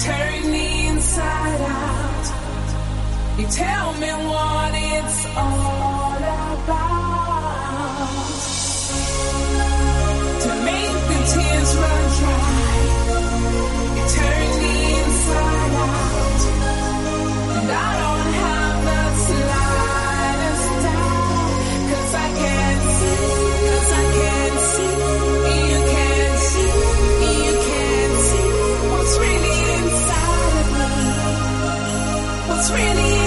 Turn me inside out. You tell me what it's all it's really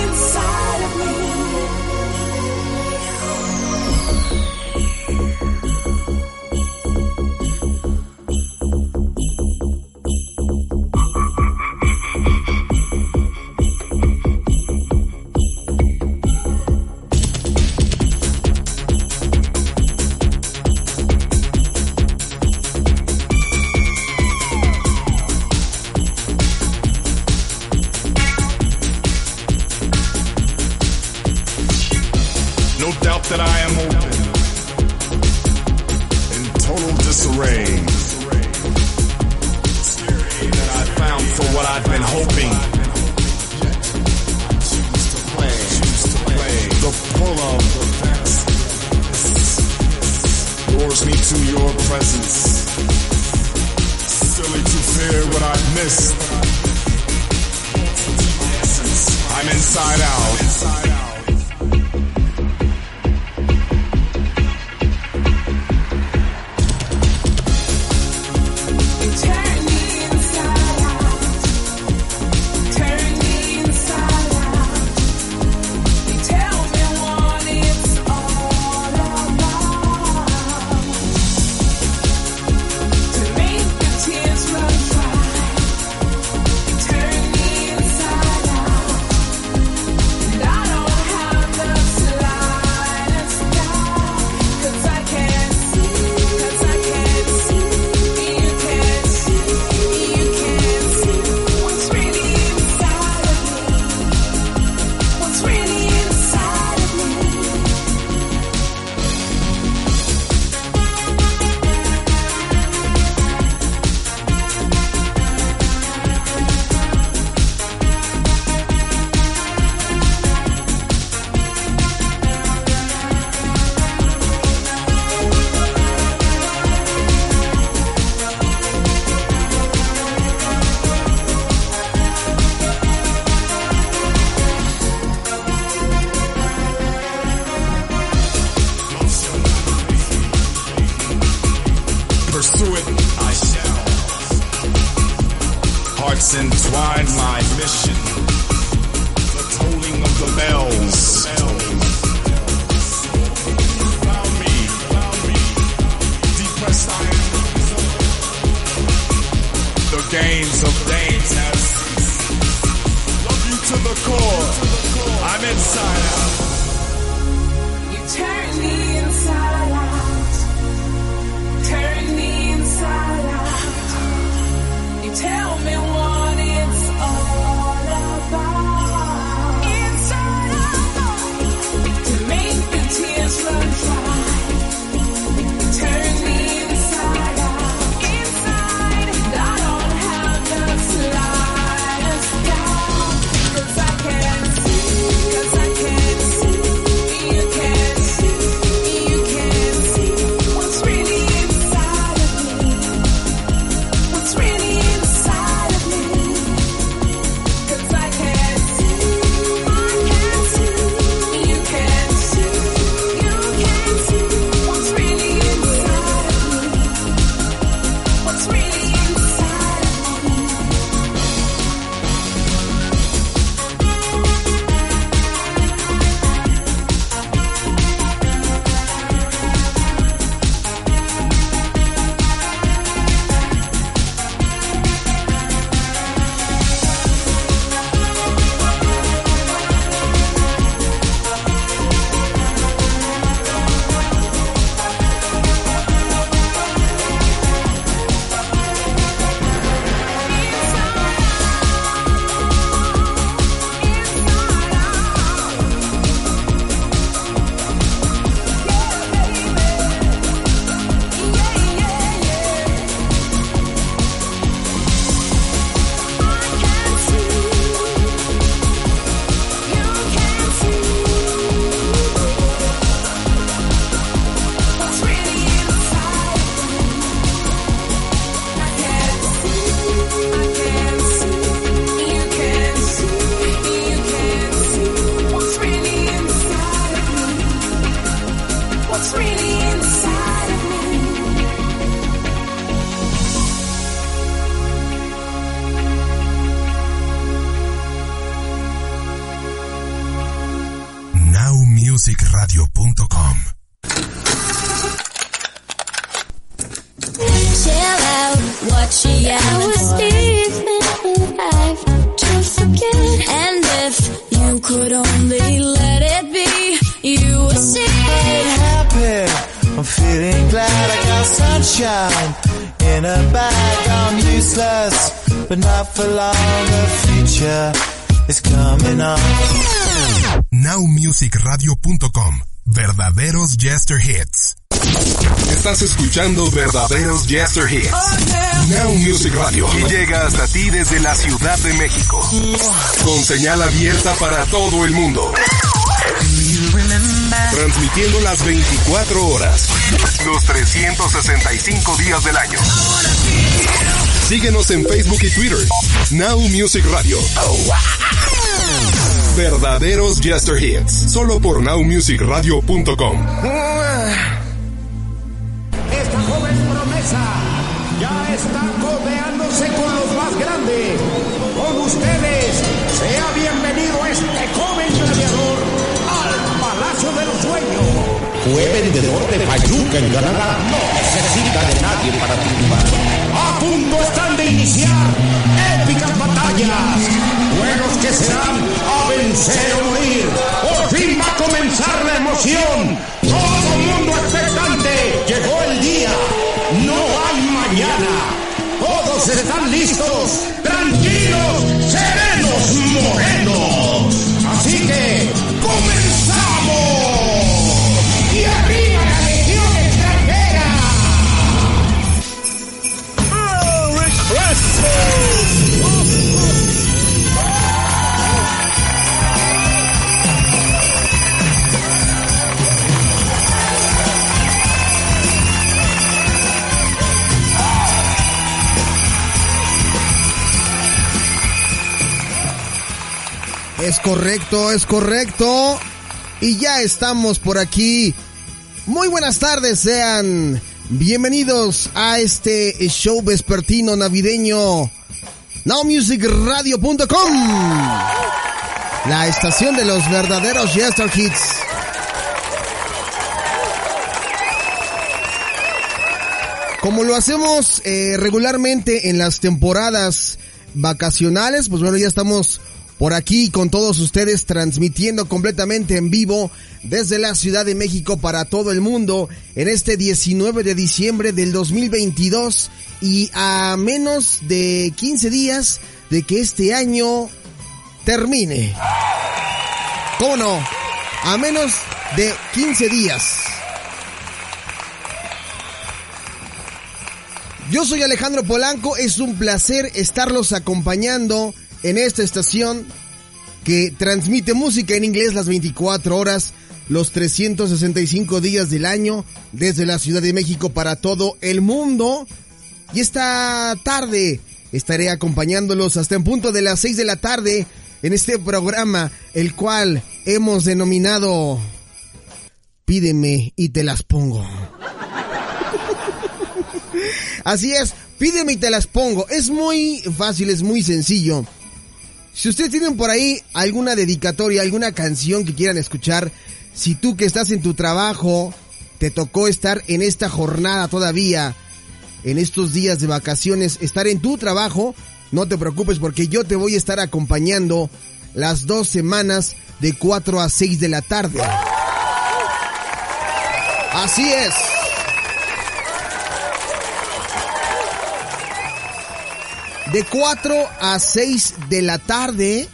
verdaderos Jester Hits. Now Music Radio. Y llega hasta ti desde la Ciudad de México. Con señal abierta para todo el mundo. Transmitiendo las 24 horas. Los 365 días del año. Síguenos en Facebook y Twitter. Now Music Radio. Verdaderos Jester Hits. Solo por nowmusicradio.com. Fue vendedor de Payuca en Canadá. No necesita de nadie para triunfar. A punto están de iniciar épicas batallas. Buenos que serán a vencer o morir. Por fin va a comenzar la emoción. Todo mundo expectante. Llegó el día. No hay mañana. Todos están listos. Tranquilos, serenos, morenos. Es correcto, es correcto. Y ya estamos por aquí. Muy buenas tardes, sean bienvenidos a este show vespertino navideño. NowMusicRadio.com La estación de los verdaderos Yester Hits. Como lo hacemos eh, regularmente en las temporadas vacacionales, pues bueno, ya estamos por aquí con todos ustedes transmitiendo completamente en vivo desde la Ciudad de México para todo el mundo en este 19 de diciembre del 2022 y a menos de 15 días de que este año termine. ¿Cómo no? A menos de 15 días. Yo soy Alejandro Polanco, es un placer estarlos acompañando en esta estación que transmite música en inglés las 24 horas, los 365 días del año, desde la Ciudad de México para todo el mundo. Y esta tarde estaré acompañándolos hasta en punto de las 6 de la tarde en este programa, el cual hemos denominado Pídeme y te las pongo. Así es, pídeme y te las pongo. Es muy fácil, es muy sencillo. Si ustedes tienen por ahí alguna dedicatoria, alguna canción que quieran escuchar, si tú que estás en tu trabajo, te tocó estar en esta jornada todavía, en estos días de vacaciones, estar en tu trabajo, no te preocupes porque yo te voy a estar acompañando las dos semanas de 4 a 6 de la tarde. Así es. De 4 a 6 de la tarde,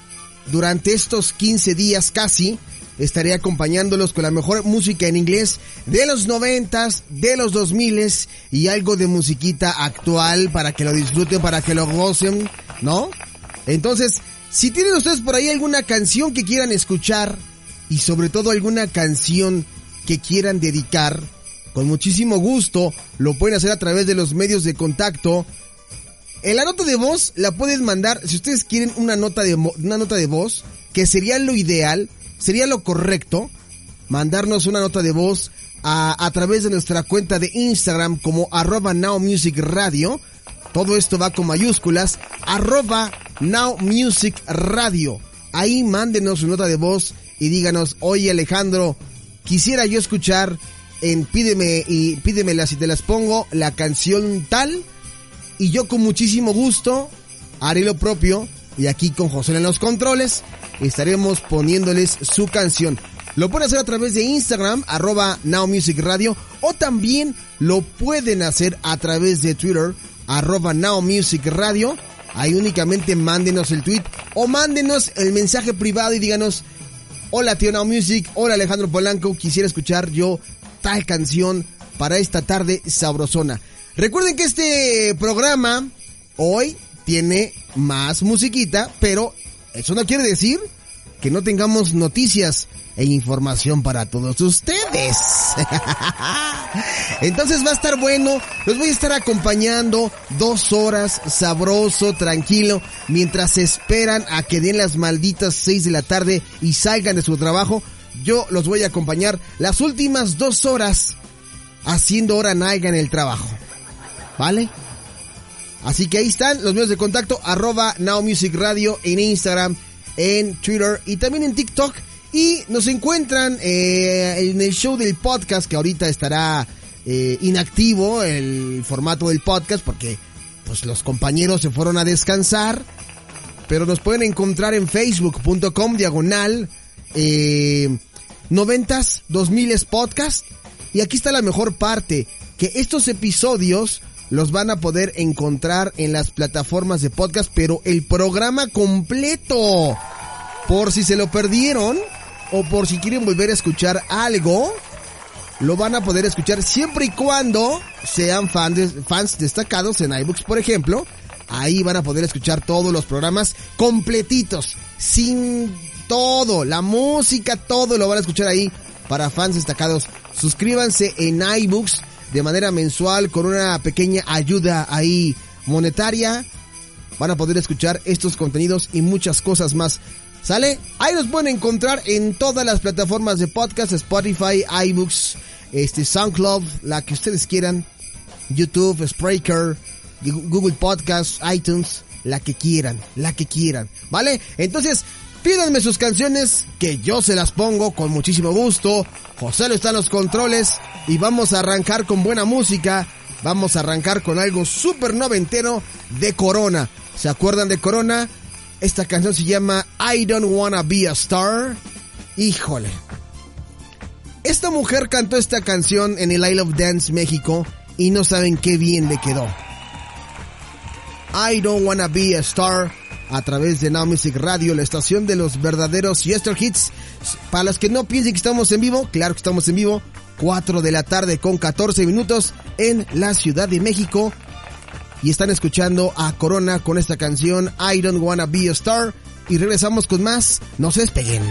durante estos 15 días casi, estaré acompañándolos con la mejor música en inglés de los noventas, de los 2000 y algo de musiquita actual para que lo disfruten, para que lo gocen, ¿no? Entonces, si tienen ustedes por ahí alguna canción que quieran escuchar y sobre todo alguna canción que quieran dedicar, con muchísimo gusto lo pueden hacer a través de los medios de contacto en la nota de voz la pueden mandar, si ustedes quieren una nota de, una nota de voz, que sería lo ideal, sería lo correcto, mandarnos una nota de voz a, a través de nuestra cuenta de Instagram como arroba Now Music Radio. Todo esto va con mayúsculas, arroba Now Music Radio. Ahí mándenos su nota de voz y díganos, oye Alejandro, quisiera yo escuchar en Pídeme y Pídemela si te las pongo la canción tal y yo con muchísimo gusto haré lo propio y aquí con José en los controles estaremos poniéndoles su canción. Lo pueden hacer a través de Instagram, arroba Now Music Radio, o también lo pueden hacer a través de Twitter, arroba Now Music Radio. Ahí únicamente mándenos el tweet o mándenos el mensaje privado y díganos, hola tío Now Music, hola Alejandro Polanco, quisiera escuchar yo tal canción para esta tarde sabrosona. Recuerden que este programa hoy tiene más musiquita, pero eso no quiere decir que no tengamos noticias e información para todos ustedes. Entonces va a estar bueno, los voy a estar acompañando dos horas, sabroso, tranquilo, mientras esperan a que den las malditas seis de la tarde y salgan de su trabajo. Yo los voy a acompañar las últimas dos horas haciendo hora naiga en el trabajo. ¿Vale? Así que ahí están los medios de contacto, arroba Now Music Radio en Instagram, en Twitter y también en TikTok. Y nos encuentran eh, en el show del podcast que ahorita estará eh, inactivo el formato del podcast porque pues los compañeros se fueron a descansar. Pero nos pueden encontrar en facebook.com diagonal eh, 90s 2000 podcast. Y aquí está la mejor parte, que estos episodios los van a poder encontrar en las plataformas de podcast, pero el programa completo. Por si se lo perdieron o por si quieren volver a escuchar algo, lo van a poder escuchar siempre y cuando sean fans, fans destacados en iBooks, por ejemplo. Ahí van a poder escuchar todos los programas completitos, sin todo, la música, todo lo van a escuchar ahí para fans destacados. Suscríbanse en iBooks de manera mensual con una pequeña ayuda ahí monetaria. Van a poder escuchar estos contenidos y muchas cosas más. ¿Sale? Ahí los pueden encontrar en todas las plataformas de podcast, Spotify, iBooks, este, SoundCloud, la que ustedes quieran, YouTube, Spreaker, Google Podcasts, iTunes, la que quieran, la que quieran, ¿vale? Entonces, pídanme sus canciones que yo se las pongo con muchísimo gusto. José lo está en los controles y vamos a arrancar con buena música. Vamos a arrancar con algo súper noventero de Corona. ¿Se acuerdan de Corona? Esta canción se llama I Don't Wanna Be a Star. Híjole. Esta mujer cantó esta canción en el Isle of Dance México y no saben qué bien le quedó. I Don't Wanna Be a Star a través de Now Music Radio, la estación de los verdaderos Yester Hits. Para los que no piensen que estamos en vivo, claro que estamos en vivo. 4 de la tarde con 14 minutos en la Ciudad de México. Y están escuchando a Corona con esta canción I Don't Wanna Be a Star. Y regresamos con más. No se despeguen.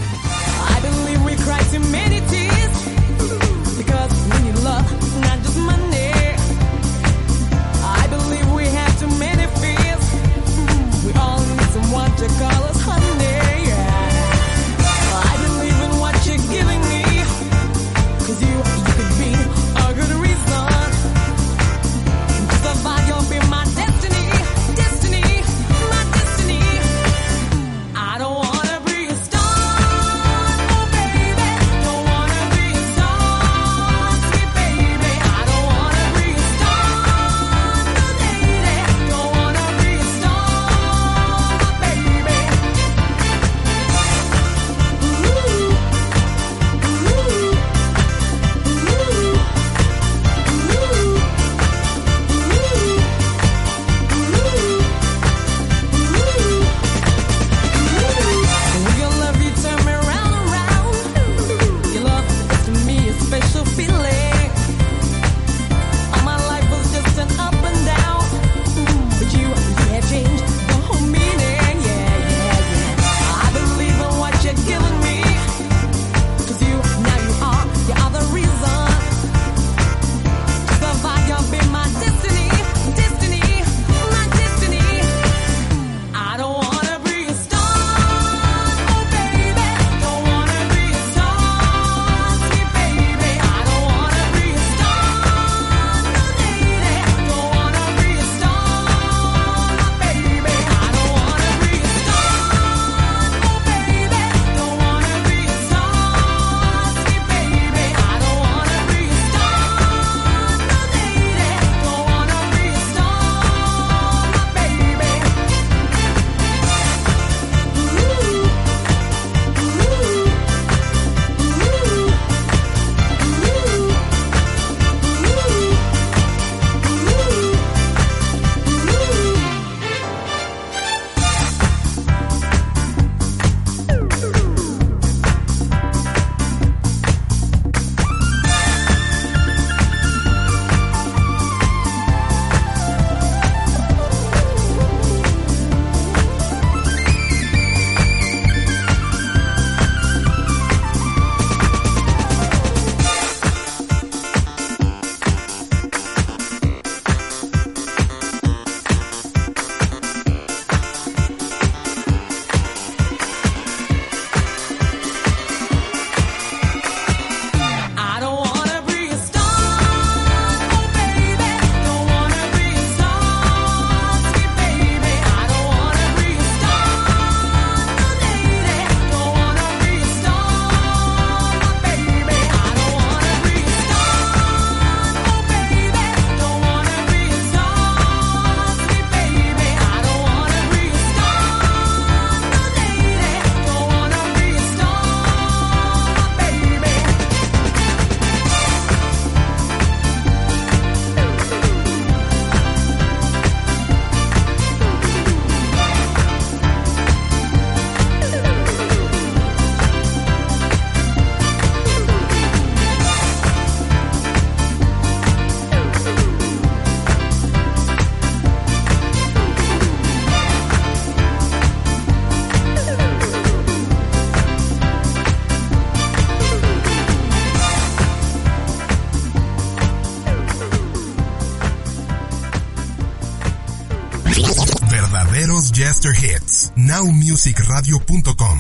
musicradio.com.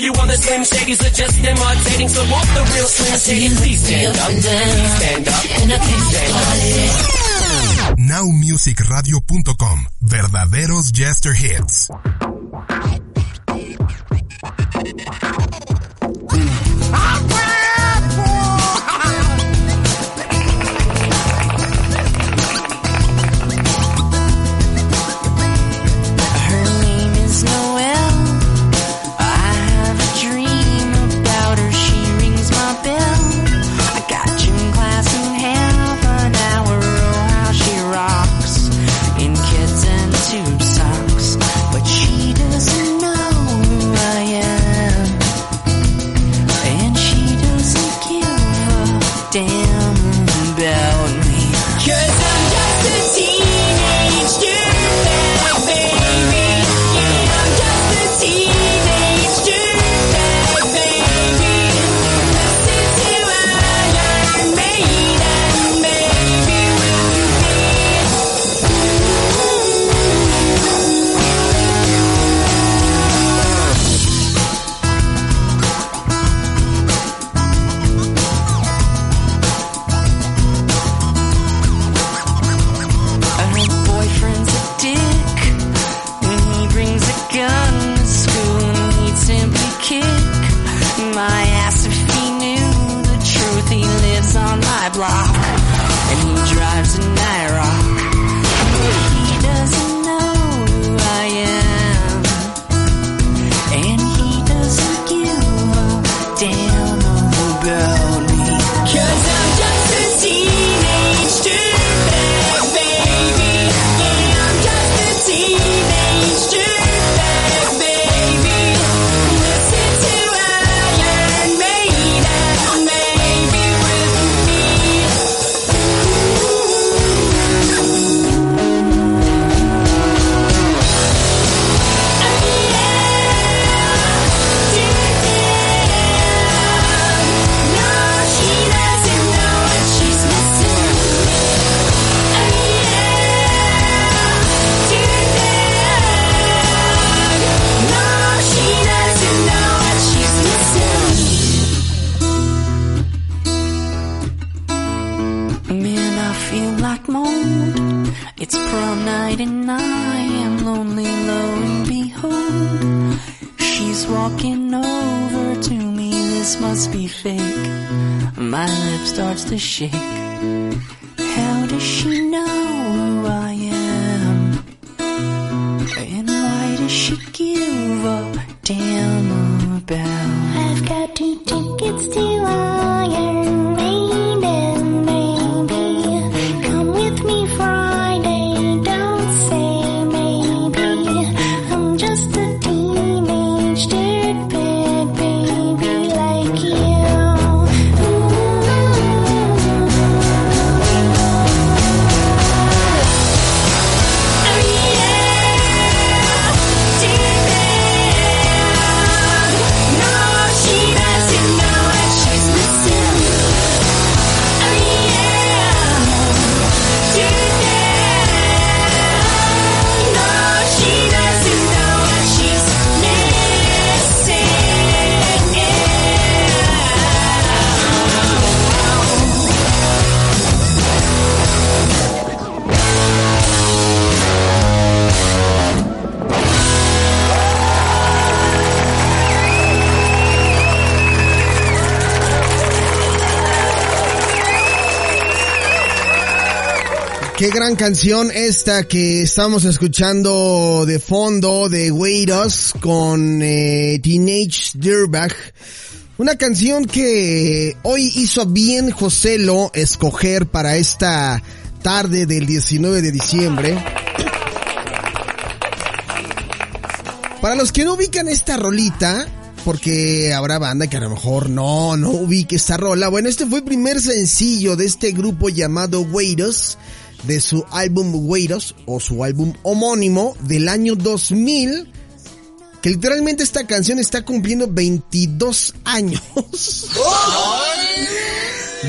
you on the Slim Shadys are just imitating. So want the real Slim Shady? Please stand up. Please stand up. Please stand up. NowMusicRadio.com Verdaderos Jester Hits. Gran canción esta que estamos escuchando de fondo de Weiros con eh, Teenage Dirtbag. Una canción que hoy hizo bien Joselo escoger para esta tarde del 19 de diciembre. Para los que no ubican esta rolita, porque habrá banda que a lo mejor no, no ubique esta rola. Bueno, este fue el primer sencillo de este grupo llamado Weiros, de su álbum Weiros, o su álbum homónimo del año 2000, que literalmente esta canción está cumpliendo 22 años.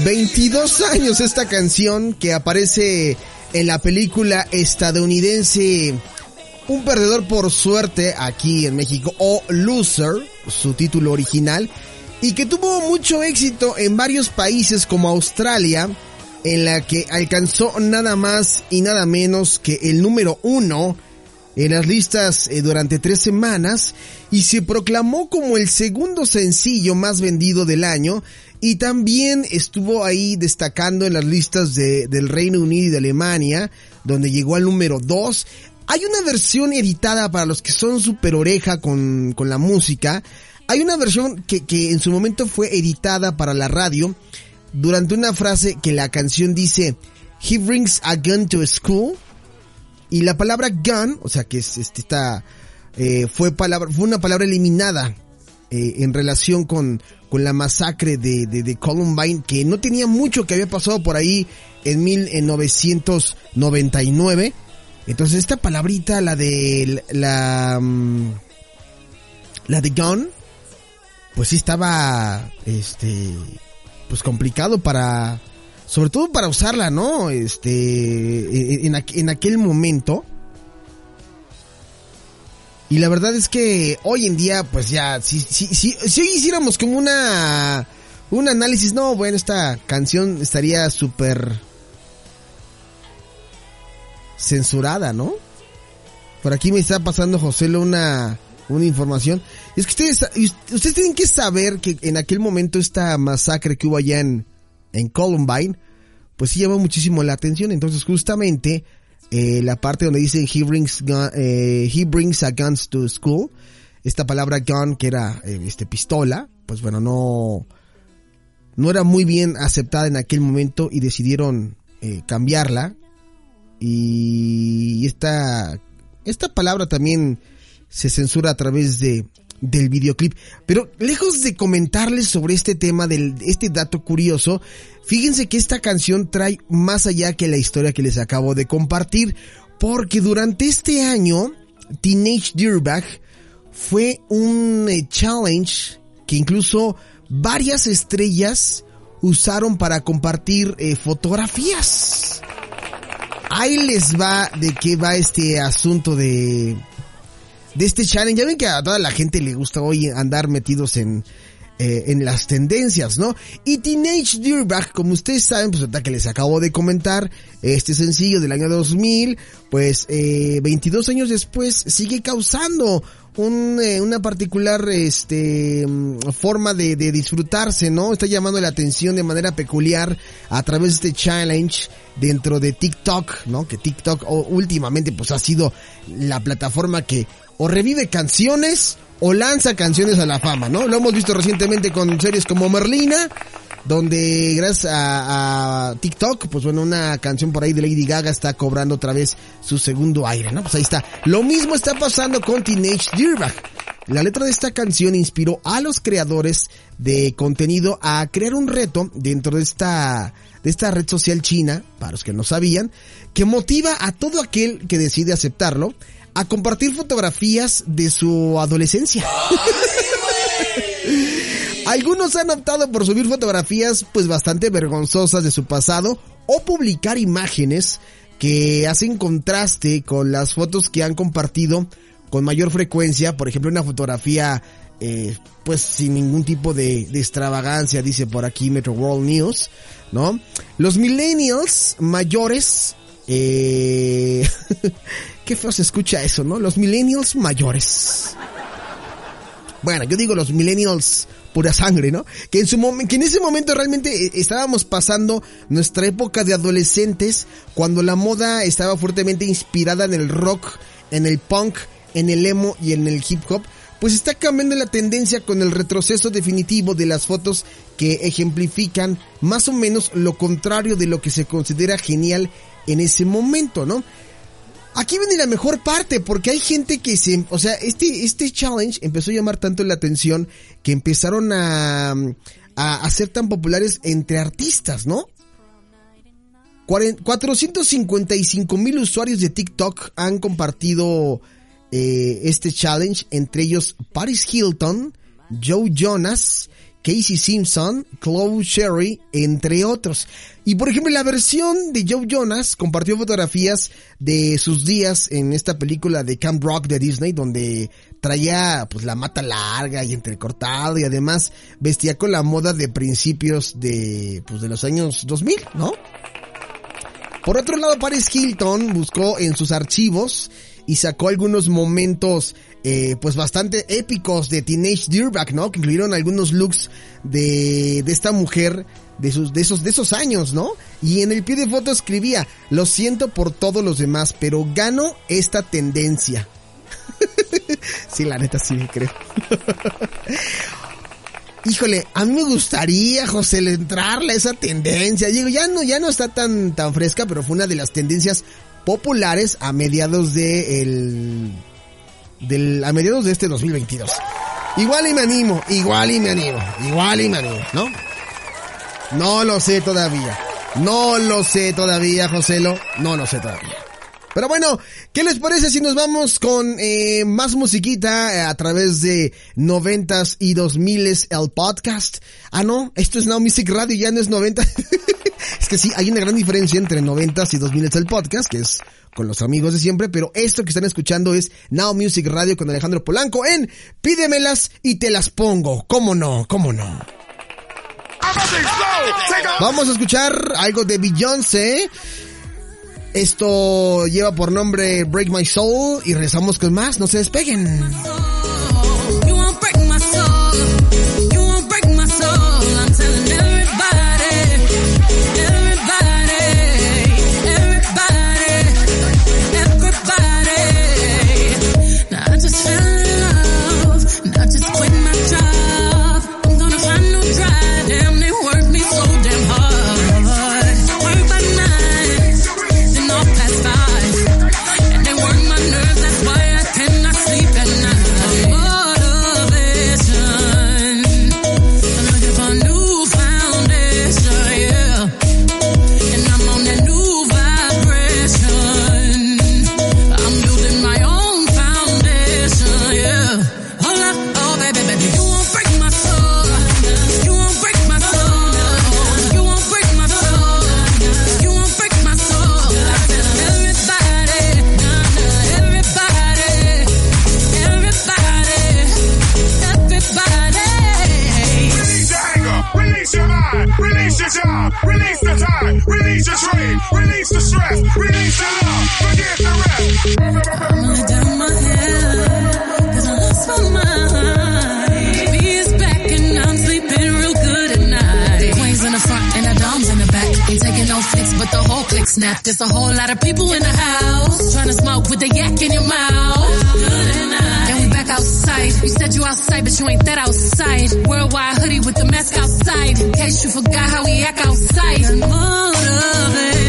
22 años esta canción que aparece en la película estadounidense Un perdedor por suerte aquí en México o Loser, su título original, y que tuvo mucho éxito en varios países como Australia, en la que alcanzó nada más y nada menos que el número uno en las listas eh, durante tres semanas y se proclamó como el segundo sencillo más vendido del año y también estuvo ahí destacando en las listas de, del Reino Unido y de Alemania, donde llegó al número 2. Hay una versión editada para los que son super oreja con, con la música. Hay una versión que, que en su momento fue editada para la radio durante una frase que la canción dice, He brings a gun to school. Y la palabra gun, o sea que es, este, esta, eh, fue palabra, fue una palabra eliminada eh, en relación con, con la masacre de, de, de Columbine, que no tenía mucho que había pasado por ahí en 1999. Entonces esta palabrita, la de la, mm, la de gun, pues sí estaba, este, pues complicado para, sobre todo para usarla, ¿no? Este, en, en aquel momento. Y la verdad es que hoy en día, pues ya, si, si, si, si hoy hiciéramos como una, un análisis, no, bueno, esta canción estaría súper censurada, ¿no? Por aquí me está pasando José una, una información. Es que ustedes, ustedes tienen que saber que en aquel momento esta masacre que hubo allá en, en Columbine pues sí llamó muchísimo la atención. Entonces justamente eh, la parte donde dice he brings, gun- eh, he brings a guns to school, esta palabra gun que era eh, este pistola, pues bueno, no, no era muy bien aceptada en aquel momento y decidieron eh, cambiarla. Y esta, esta palabra también se censura a través de del videoclip. Pero lejos de comentarles sobre este tema, del, este dato curioso, fíjense que esta canción trae más allá que la historia que les acabo de compartir, porque durante este año, Teenage Dirtbag fue un eh, challenge que incluso varias estrellas usaron para compartir eh, fotografías. Ahí les va de qué va este asunto de de este challenge. Ya ven que a toda la gente le gusta hoy andar metidos en, eh, en las tendencias, ¿no? Y Teenage Dirtbag, como ustedes saben, pues ahorita que les acabo de comentar, este sencillo del año 2000, pues eh, 22 años después sigue causando un, eh, una particular este forma de, de disfrutarse, ¿no? Está llamando la atención de manera peculiar a través de este challenge dentro de TikTok, ¿no? Que TikTok últimamente pues ha sido la plataforma que o revive canciones o lanza canciones a la fama, ¿no? Lo hemos visto recientemente con series como Merlina, donde gracias a, TikTok, pues bueno, una canción por ahí de Lady Gaga está cobrando otra vez su segundo aire, ¿no? Pues ahí está. Lo mismo está pasando con Teenage Dirtbag. La letra de esta canción inspiró a los creadores de contenido a crear un reto dentro de esta de esta red social china, para los que no sabían, que motiva a todo aquel que decide aceptarlo a compartir fotografías de su adolescencia. Algunos han optado por subir fotografías pues bastante vergonzosas de su pasado o publicar imágenes que hacen contraste con las fotos que han compartido con mayor frecuencia, por ejemplo una fotografía eh, pues sin ningún tipo de, de extravagancia, dice por aquí Metro World News, ¿no? Los millennials mayores, eh, qué feo se escucha eso, ¿no? Los millennials mayores. Bueno, yo digo los millennials pura sangre, ¿no? Que en su que en ese momento realmente eh, estábamos pasando nuestra época de adolescentes cuando la moda estaba fuertemente inspirada en el rock, en el punk, en el emo y en el hip hop. Pues está cambiando la tendencia con el retroceso definitivo de las fotos que ejemplifican más o menos lo contrario de lo que se considera genial en ese momento, ¿no? Aquí viene la mejor parte, porque hay gente que se, o sea, este, este challenge empezó a llamar tanto la atención que empezaron a, a, a ser tan populares entre artistas, ¿no? Cuaren- 455 mil usuarios de TikTok han compartido eh, este challenge, entre ellos Paris Hilton, Joe Jonas, Casey Simpson, Chloe Sherry, entre otros. Y por ejemplo, la versión de Joe Jonas compartió fotografías de sus días en esta película de Camp Rock de Disney, donde traía pues la mata larga y entrecortado y además vestía con la moda de principios de pues de los años 2000, ¿no? Por otro lado, Paris Hilton buscó en sus archivos y sacó algunos momentos eh, pues bastante épicos de Teenage Dirtbag, ¿no? Que incluyeron algunos looks de, de esta mujer de sus de esos de esos años, ¿no? Y en el pie de foto escribía, "Lo siento por todos los demás, pero gano esta tendencia." sí, la neta sí creo. Híjole, a mí me gustaría, José, le entrarle a esa tendencia. Digo, ya no, ya no está tan, tan fresca, pero fue una de las tendencias populares a mediados de el, del, a mediados de este 2022. Igual y me animo, igual y me animo, igual y me animo, ¿no? No lo sé todavía. No lo sé todavía, Joselo. No lo sé todavía. Pero bueno, ¿qué les parece si nos vamos con eh, más musiquita eh, a través de noventas y dos miles el podcast? Ah, no, esto es Now Music Radio, ya no es 90. es que sí, hay una gran diferencia entre noventas y dos miles el podcast, que es con los amigos de siempre, pero esto que están escuchando es Now Music Radio con Alejandro Polanco en Pídemelas y te las pongo. ¿Cómo no? ¿Cómo no? Vamos a escuchar algo de Beyoncé. Esto lleva por nombre Break My Soul y regresamos con más. No se despeguen. There's a whole lot of people in the house trying to smoke with the yak in your mouth. And we back outside. You said you outside, but you ain't that outside. Worldwide hoodie with the mask outside. In case you forgot how we act outside. Motivation.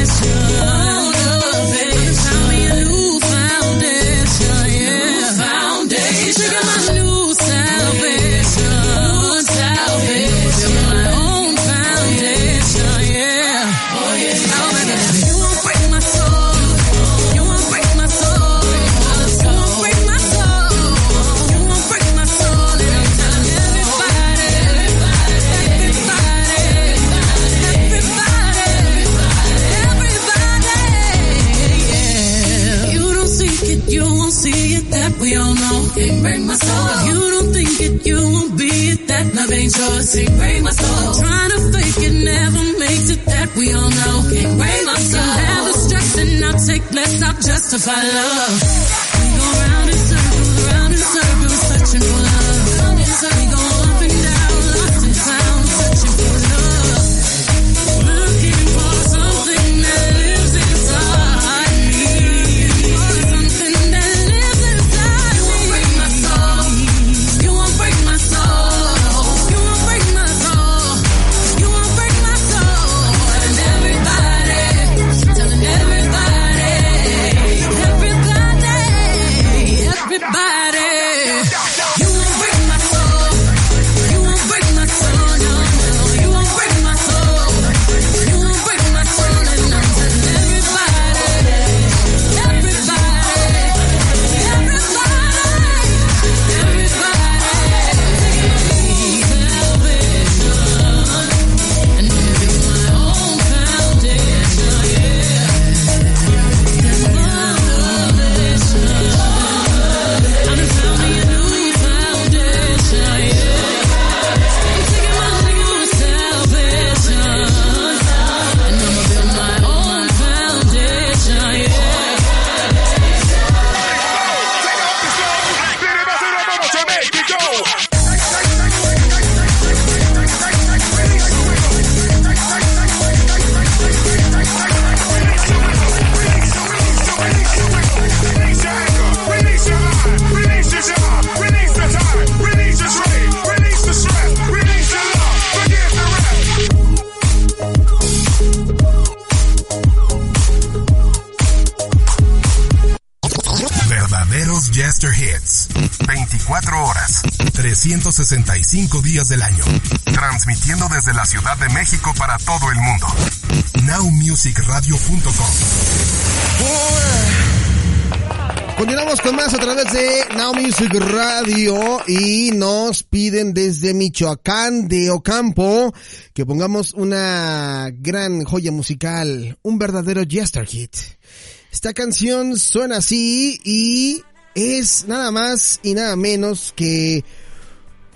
Love ain't. Can't break my soul. Trying to fake it never makes it. That we all know. Can't break my soul. Can Have the stress and I'll take less. I'll justify love. We go round in circles, round in circles, searching for love. We go 365 días del año. Transmitiendo desde la Ciudad de México para todo el mundo. NowMusicRadio.com. Continuamos con más a través de Now Radio y nos piden desde Michoacán de Ocampo que pongamos una gran joya musical, un verdadero Jester Hit. Esta canción suena así y es nada más y nada menos que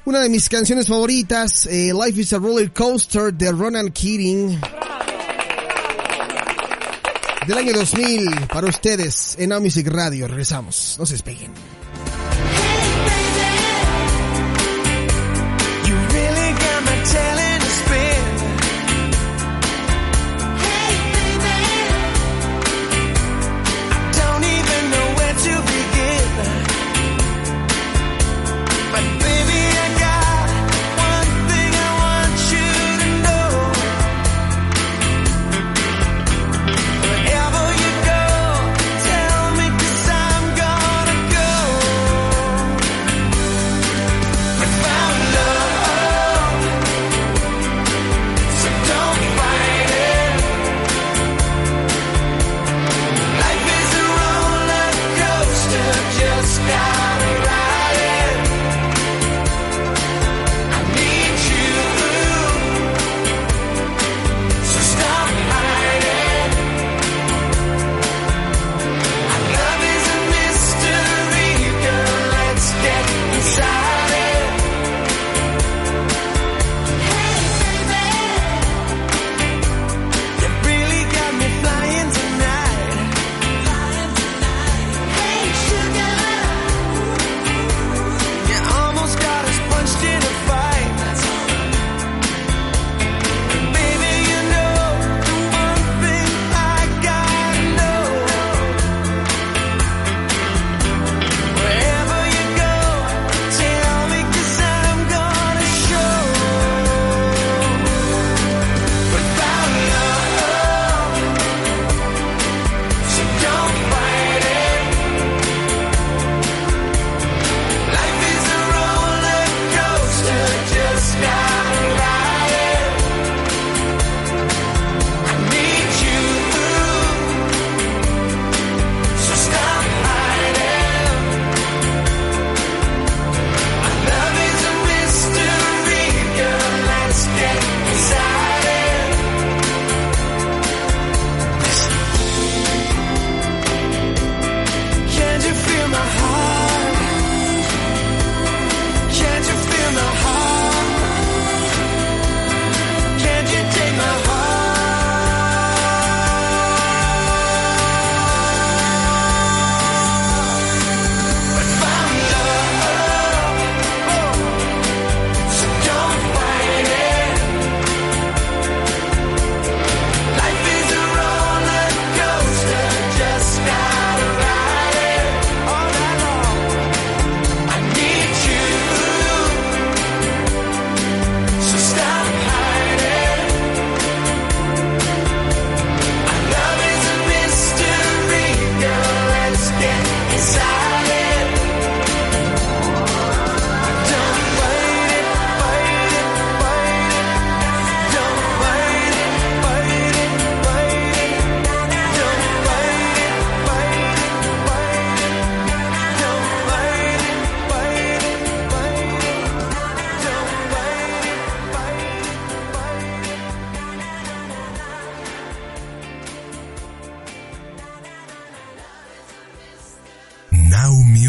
una de mis canciones favoritas, eh, Life is a Roller Coaster de Ronan Keating. Del año 2000 para ustedes en Now Radio. Regresamos, no se despeguen.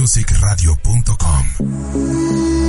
nowmusicradio.com.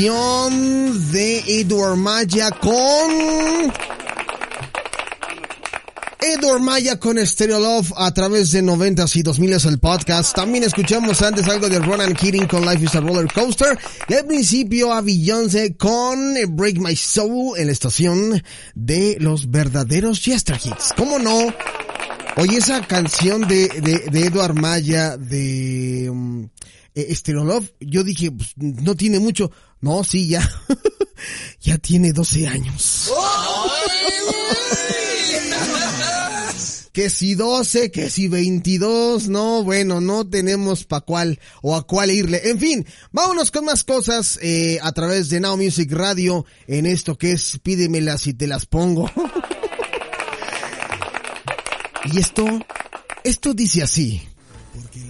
canción de Edward Maya con... Edward Maya con Stereo Love a través de 90s y 2000s el podcast. También escuchamos antes algo de Ronan Keating con Life is a Roller Coaster. Y al principio a Beyoncé con Break My Soul en la estación de los verdaderos Chester Hits. ¿Cómo no? Oye, esa canción de, de, de Edward Maya de um, Stereo Love, yo dije, pues, no tiene mucho. No, sí, ya. ya tiene 12 años. que si 12, que si 22, no, bueno, no tenemos pa' cuál o a cuál irle. En fin, vámonos con más cosas eh, a través de Now Music Radio en esto que es Pídemelas y te las pongo. y esto, esto dice así. Porque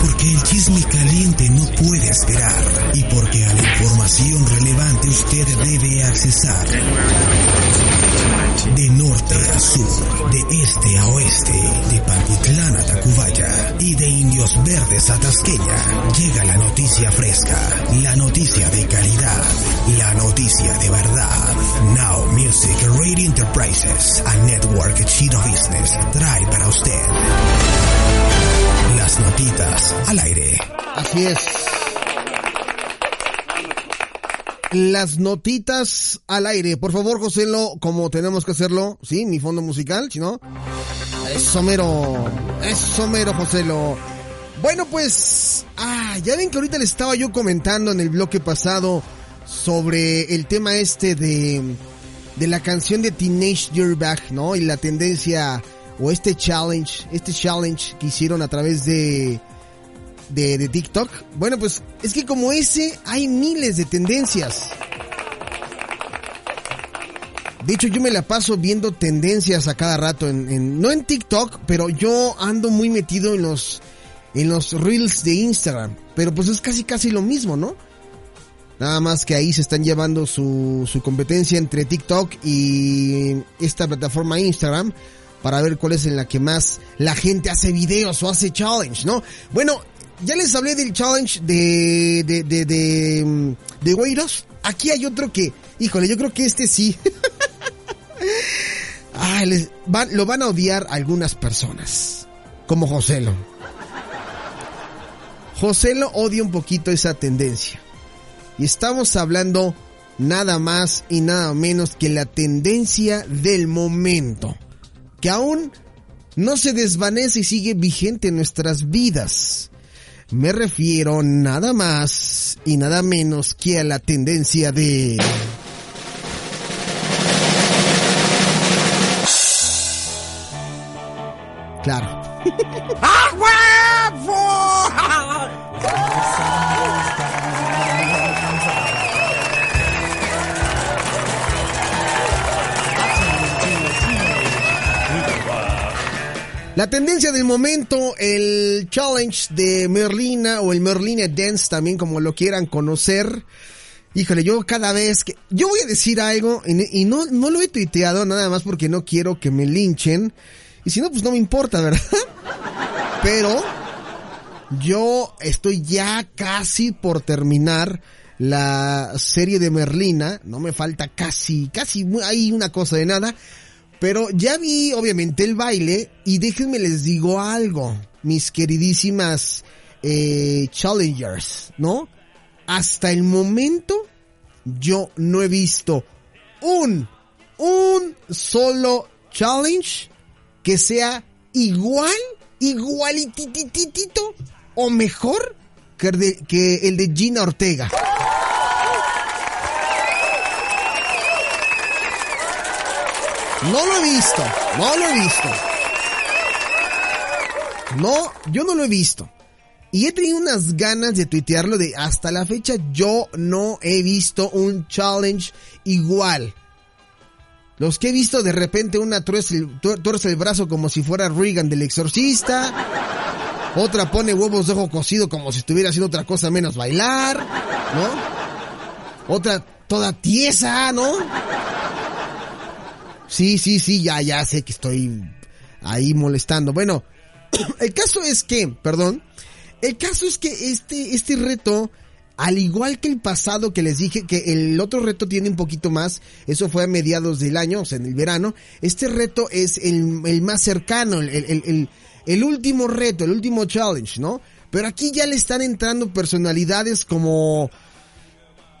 Porque el chisme caliente no puede esperar. Y porque a la información relevante usted debe accesar. De norte a sur, de este a oeste, de Pantitlán a Tacubaya y de Indios Verdes a Tasqueña, llega la noticia fresca, la noticia de calidad, la noticia de verdad. Now Music Radio Enterprises, a network chino business, trae para usted las notitas al aire. Así es. Las notitas al aire. Por favor, Joselo, como tenemos que hacerlo, ¿sí? Mi fondo musical, si no. Eso mero. Eso mero, Joselo. Bueno, pues. Ah, ya ven que ahorita le estaba yo comentando en el bloque pasado sobre el tema este de. de la canción de Teenage Dirtbag, ¿no? Y la tendencia. o este challenge. Este challenge que hicieron a través de de, de TikTok. Bueno, pues es que como ese hay miles de tendencias. De hecho, yo me la paso viendo tendencias a cada rato en, no en TikTok, pero yo ando muy metido en los en los reels de Instagram, pero pues es casi casi lo mismo, ¿no? Nada más que ahí se están llevando su, su competencia entre TikTok y esta plataforma Instagram para ver cuál es en la que más la gente hace videos o hace challenge, ¿no? Bueno, ya les hablé del challenge de, de, de, de, mm, de güeiros. Aquí hay otro que, híjole, yo creo que este sí. Ay, les van- lo van a odiar algunas personas, como Joselo. Joselo odia un poquito esa tendencia. Y estamos hablando nada más y nada menos que la tendencia del momento, que aún no se desvanece y sigue vigente en nuestras vidas. Me refiero nada más y nada menos que a la tendencia de... Claro. La tendencia del momento, el challenge de Merlina o el Merlina Dance también como lo quieran conocer. Híjole, yo cada vez que... Yo voy a decir algo y, no, no lo he tuiteado nada más porque no quiero que me linchen. Y si no, pues no me importa, ¿verdad? Pero yo estoy ya casi por terminar la serie de Merlina. No me falta casi, casi hay una cosa de nada. Pero ya vi, obviamente, el baile. Y déjenme les digo algo, mis queridísimas eh, challengers, ¿no? Hasta el momento, yo no he visto un, un solo challenge que sea igual, igualitititito o mejor que el de, que el de Gina Ortega. No lo he visto, no lo he visto. No, yo no lo he visto. Y he tenido unas ganas de tuitearlo de hasta la fecha yo no he visto un challenge igual. Los que he visto de repente una tuerce el, tuer- tuerce el brazo como si fuera Regan del exorcista. Otra pone huevos de ojo cocido como si estuviera haciendo otra cosa menos bailar, ¿no? Otra toda tiesa, ¿no? Sí, sí, sí, ya, ya sé que estoy ahí molestando. Bueno, el caso es que, perdón, El caso es que este, este reto, al igual que el pasado que les dije, que el otro reto tiene un poquito más, eso fue a mediados del año, o sea, en el verano, este reto es el, el más cercano, el, el, el, el último reto, el último challenge, ¿no? Pero aquí ya le están entrando personalidades como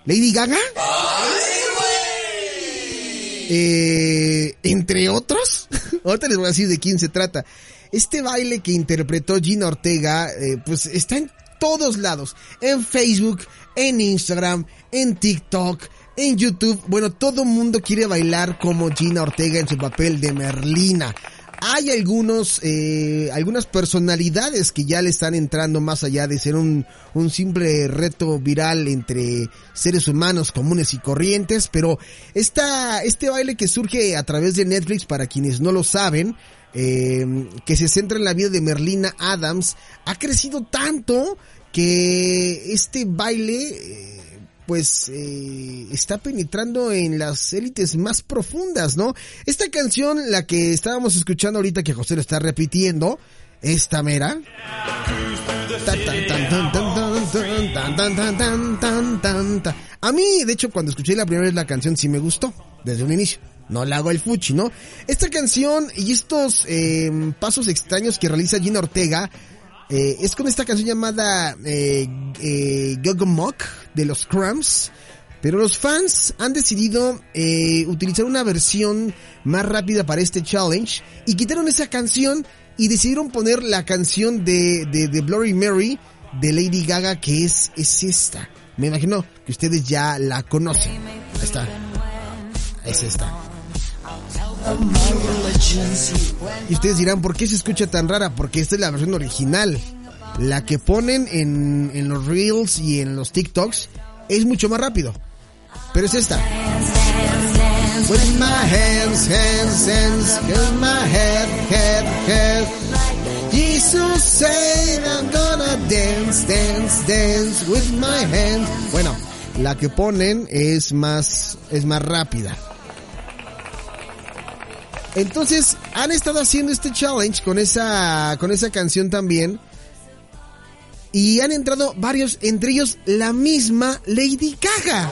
Lady Gaga. Eh, entre otros, ahorita les voy a decir de quién se trata. Este baile que interpretó Gina Ortega, eh, pues está en todos lados. En Facebook, en Instagram, en TikTok, en YouTube. Bueno, todo mundo quiere bailar como Gina Ortega en su papel de Merlina. Hay algunos, eh, algunas personalidades que ya le están entrando más allá de ser un, un simple reto viral entre seres humanos comunes y corrientes, pero esta, este baile que surge a través de Netflix, para quienes no lo saben, eh, que se centra en la vida de Merlina Adams, ha crecido tanto que este baile, eh, pues eh, está penetrando en las élites más profundas, ¿no? Esta canción, la que estábamos escuchando ahorita que José lo está repitiendo, esta mera. A mí, de hecho, cuando escuché la primera vez la canción sí me gustó, desde un inicio. No la hago el fuchi, ¿no? Esta canción y estos eh, pasos extraños que realiza Gina Ortega eh, es con esta canción llamada eh, eh, Gogomok de los Cramps. Pero los fans han decidido eh, utilizar una versión más rápida para este challenge y quitaron esa canción y decidieron poner la canción de, de, de Bloody Mary de Lady Gaga que es, es esta. Me imagino que ustedes ya la conocen. Ahí está. Es esta. Y ustedes dirán, ¿por qué se escucha tan rara? Porque esta es la versión original. La que ponen en, en los reels y en los TikToks es mucho más rápido. Pero es esta. Bueno, la que ponen es más, es más rápida. Entonces, han estado haciendo este challenge con esa, con esa canción también. Y han entrado varios, entre ellos la misma Lady Gaga.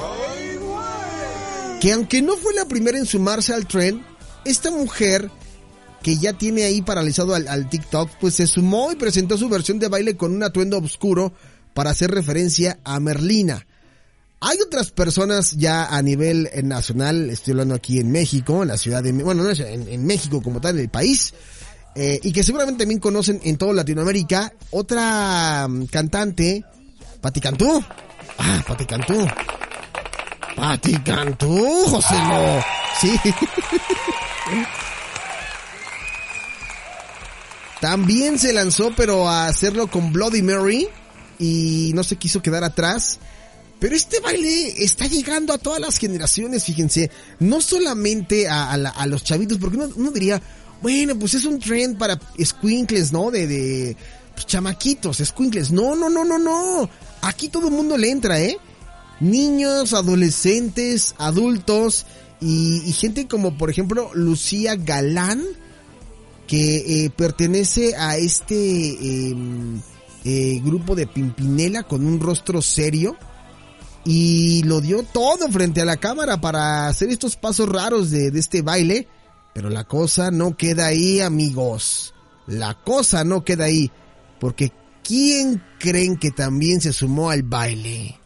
Que aunque no fue la primera en sumarse al tren, esta mujer que ya tiene ahí paralizado al, al TikTok, pues se sumó y presentó su versión de baile con un atuendo oscuro para hacer referencia a Merlina. Hay otras personas ya a nivel eh, nacional, estoy hablando aquí en México, en la ciudad de, bueno, no, en, en México como tal, en el país, eh, y que seguramente también conocen en toda Latinoamérica. Otra mm, cantante, Pati Cantú. Ah, Pati Cantú. Pati Cantú, José Lo. Sí. También se lanzó, pero a hacerlo con Bloody Mary y no se quiso quedar atrás. Pero este baile está llegando a todas las generaciones, fíjense, no solamente a, la- a los chavitos, porque uno, diría, bueno, pues es un trend para squinkles, ¿no? De, de pues, chamaquitos, squinkles. No, no, no, no, no. Aquí todo el mundo le entra, ¿eh? Niños, adolescentes, adultos y, y gente como, por ejemplo, Lucía Galán, que eh, pertenece a este em, eh, grupo de Pimpinela con un rostro serio y lo dio todo frente a la cámara para hacer estos pasos raros de, de este baile. Pero la cosa no queda ahí, amigos. La cosa no queda ahí. Porque ¿quién creen que también se sumó al baile?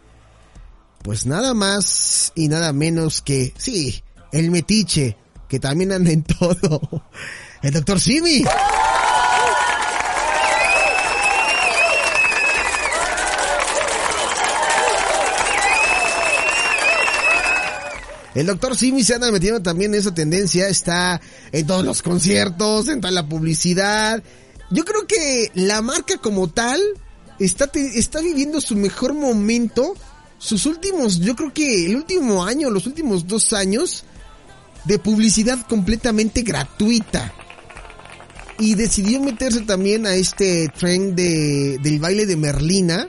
Pues nada más y nada menos que, sí, el metiche, que también anda en todo. El doctor Simi. El doctor Simi se anda metiendo también en esa tendencia, está en todos los conciertos, en toda la publicidad. Yo creo que la marca como tal está, está viviendo su mejor momento, sus últimos, yo creo que el último año, los últimos dos años, de publicidad completamente gratuita. Y decidió meterse también a este trend de, del baile de Merlina.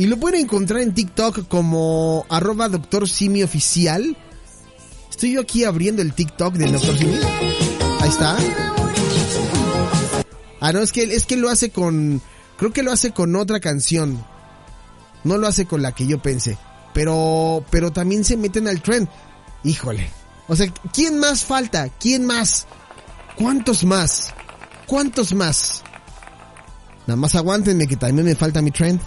Y lo pueden encontrar en TikTok como arroba Doctor Simi. Estoy yo aquí abriendo el TikTok del Doctor Simi. Ahí está. Ah, no, es que, es que lo hace con, Creo que lo hace con otra canción. No lo hace con la que yo pensé. Pero, pero también se meten al trend. Híjole. O sea, ¿quién más falta? ¿Quién más? ¿Cuántos más? ¿Cuántos más? Nada más aguántenme que también me falta mi trend.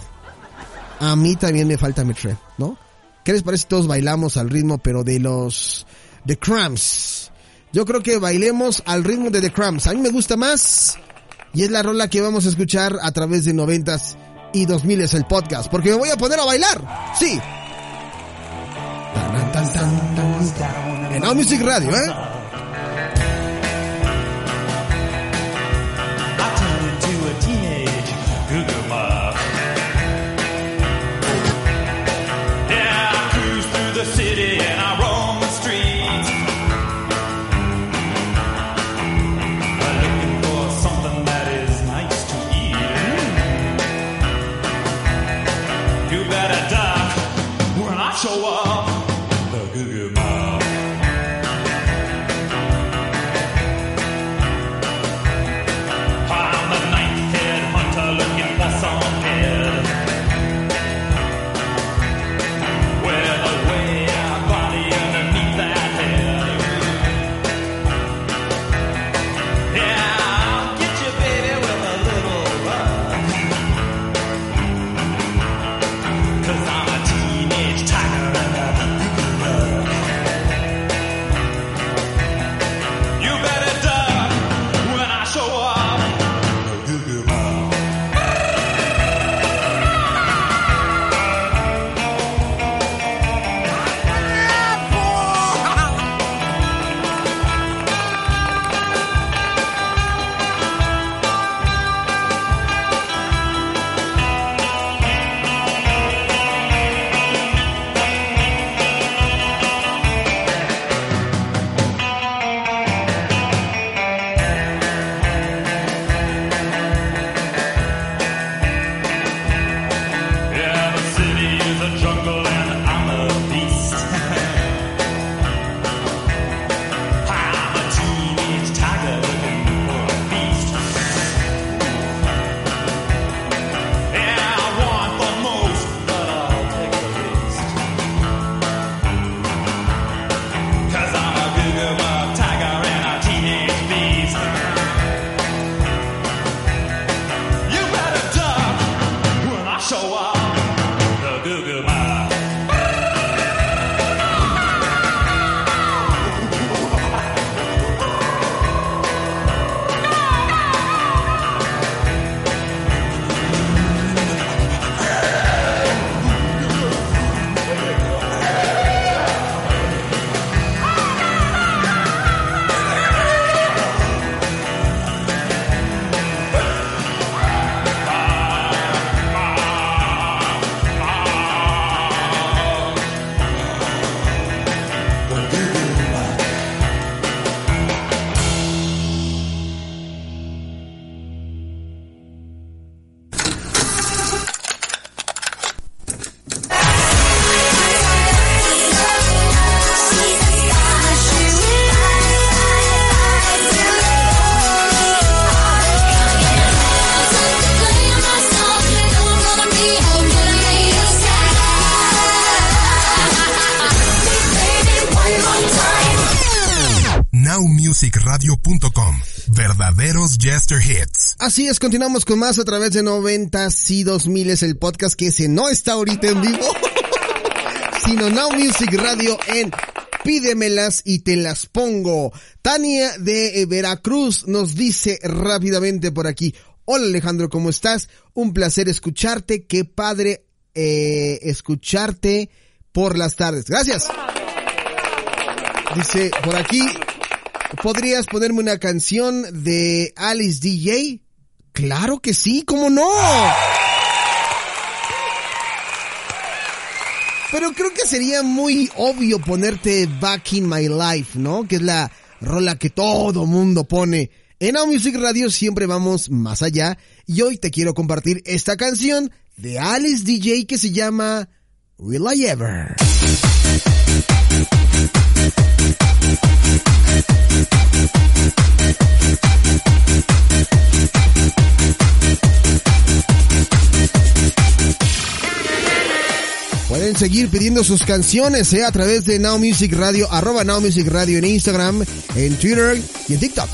A mí también me falta mi trend, ¿no? ¿Qué les parece si todos bailamos al ritmo, pero de los... The Cramps? Yo creo que bailemos al ritmo de The Cramps. A mí me gusta más. Y es la rola que vamos a escuchar a través de noventas y 2000 es el podcast. Porque me voy a poner a bailar. Sí. En Now Music Radio, ¿eh? Así es, continuamos con más a través de noventas y dos miles el podcast que ese no está ahorita en vivo, sino Now Music Radio en Pídemelas y te las pongo. Tania de Veracruz nos dice rápidamente por aquí. Hola Alejandro, ¿cómo estás? Un placer escucharte. Qué padre eh, escucharte por las tardes. Gracias. Dice por aquí, ¿podrías ponerme una canción de Alice DJ? Claro que sí, ¿cómo no? Pero creo que sería muy obvio ponerte Back in My Life, ¿no? Que es la rola que todo mundo pone. En Now Music Radio siempre vamos más allá y hoy te quiero compartir esta canción de Alice DJ que se llama Will I Ever. Pueden seguir pidiendo sus canciones eh, a través de Now Music Radio, arroba Now Music Radio en Instagram, en Twitter y en TikTok.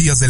Días año.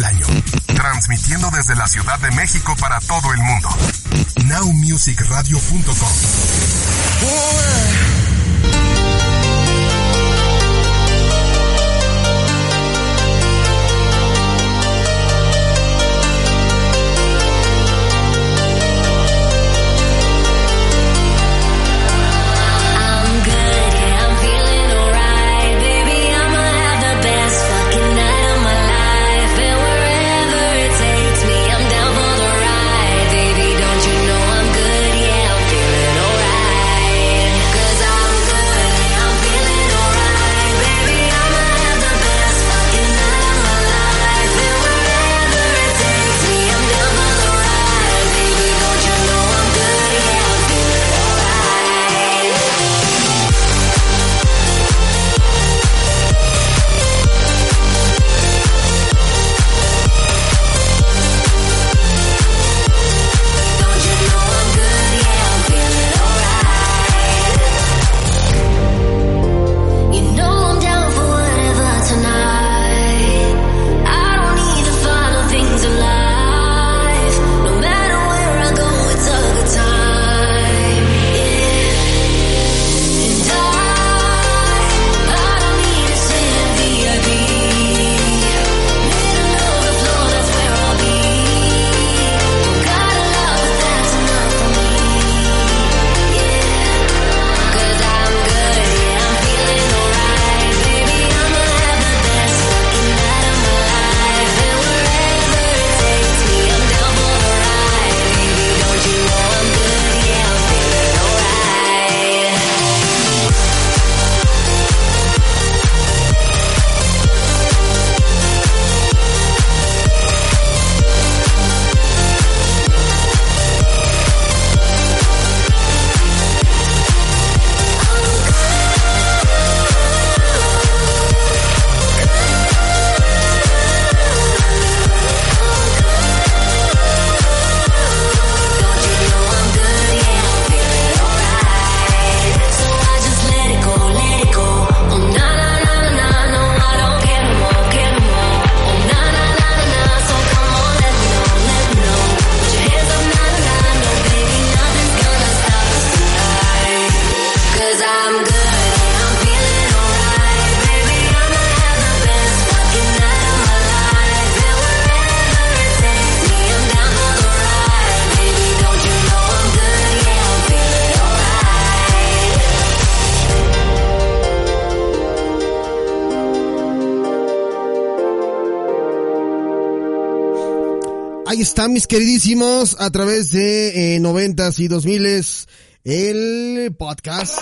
Están mis queridísimos a través de eh, 90s y 2000s el podcast.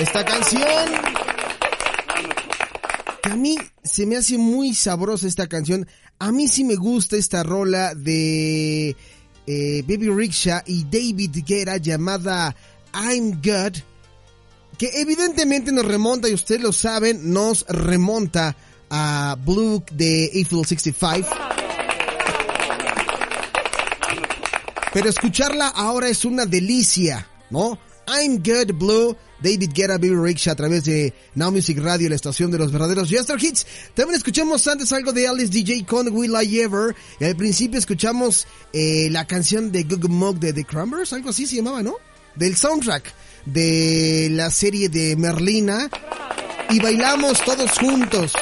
Esta canción a mí se me hace muy sabrosa esta canción. A mí sí me gusta esta rola de eh, Baby Rickshaw y David Guerra llamada I'm Good. Que evidentemente nos remonta, y ustedes lo saben, nos remonta a Blue de Eiffel 65. Pero escucharla ahora es una delicia, ¿no? I'm Good Blue, David Guerra, Baby Rickshaw a través de Now Music Radio, la estación de los verdaderos Yester Hits. También escuchamos antes algo de Alice DJ con Will I Ever. Y al principio escuchamos eh, la canción de Gug Mug de The Crumbers, algo así se llamaba, ¿no? Del soundtrack de la serie de Merlina. Y bailamos todos juntos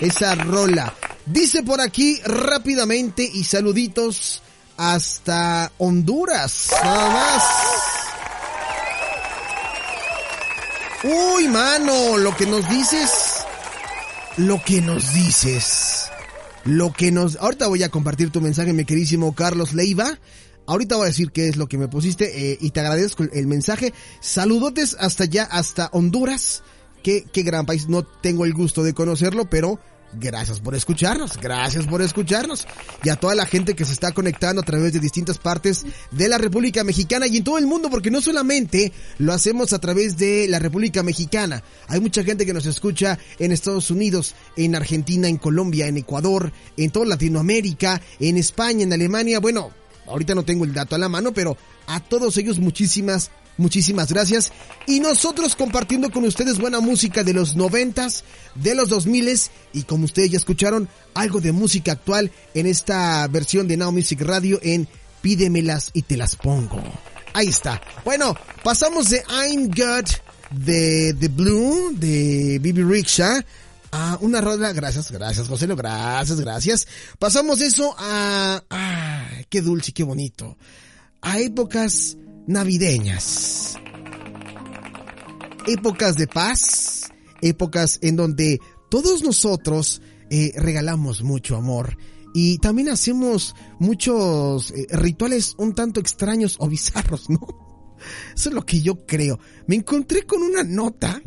esa rola. Dice por aquí rápidamente y saluditos hasta Honduras, nada más. Uy, mano, lo que nos dices, lo que nos dices, lo que nos... Ahorita voy a compartir tu mensaje, mi queridísimo Carlos Leiva. Ahorita voy a decir qué es lo que me pusiste eh, y te agradezco el, mensaje. Saludotes hasta allá, hasta Honduras. Qué, qué gran país. No tengo el gusto de conocerlo, pero Gracias por escucharnos, gracias por escucharnos. Y a toda la gente que se está conectando a través de distintas partes de la República Mexicana y en todo el mundo, porque no solamente lo hacemos a través de la República Mexicana. Hay mucha gente que nos escucha en Estados Unidos, en Argentina, en Colombia, en Ecuador, en toda Latinoamérica, en España, en Alemania. Bueno, ahorita no tengo el dato a la mano, pero a todos ellos muchísimas Muchísimas gracias. Y nosotros compartiendo con ustedes buena música de los noventas, de los dos miles y como ustedes ya escucharon, algo de música actual en esta versión de Now Music Radio en Pídemelas y te las pongo. Ahí está. Bueno, pasamos de I'm Good de The Blue de Bibi Rickshaw a una rola. Gracias, gracias, José, gracias, gracias. Pasamos eso a, ah, qué dulce, qué bonito. A épocas navideñas. Épocas de paz, épocas en donde todos nosotros eh, regalamos mucho amor y también hacemos muchos eh, rituales un tanto extraños o bizarros, ¿no? Eso es lo que yo creo. Me encontré con una nota,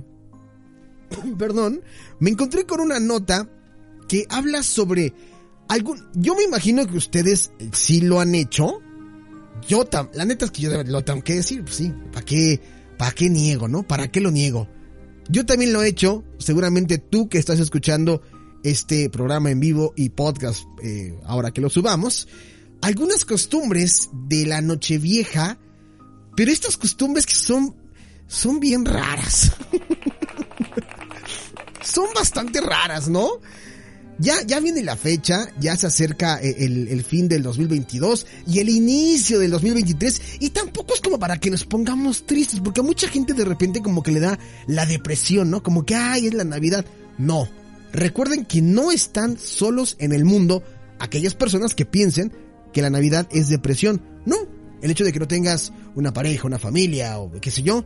perdón, me encontré con una nota que habla sobre algún, yo me imagino que ustedes sí lo han hecho, yo, tam, la neta es que yo lo tengo que decir, pues sí, ¿para qué, para qué niego, no? ¿Para qué lo niego? Yo también lo he hecho, seguramente tú que estás escuchando este programa en vivo y podcast, eh, ahora que lo subamos, algunas costumbres de la Nochevieja, pero estas costumbres que son, son bien raras. son bastante raras, ¿no? Ya, ya viene la fecha, ya se acerca el, el, fin del 2022 y el inicio del 2023 y tampoco es como para que nos pongamos tristes porque a mucha gente de repente como que le da la depresión, ¿no? Como que, ay, es la Navidad. No, recuerden que no están solos en el mundo aquellas personas que piensen que la Navidad es depresión. No, el hecho de que no tengas una pareja, una familia o qué sé yo,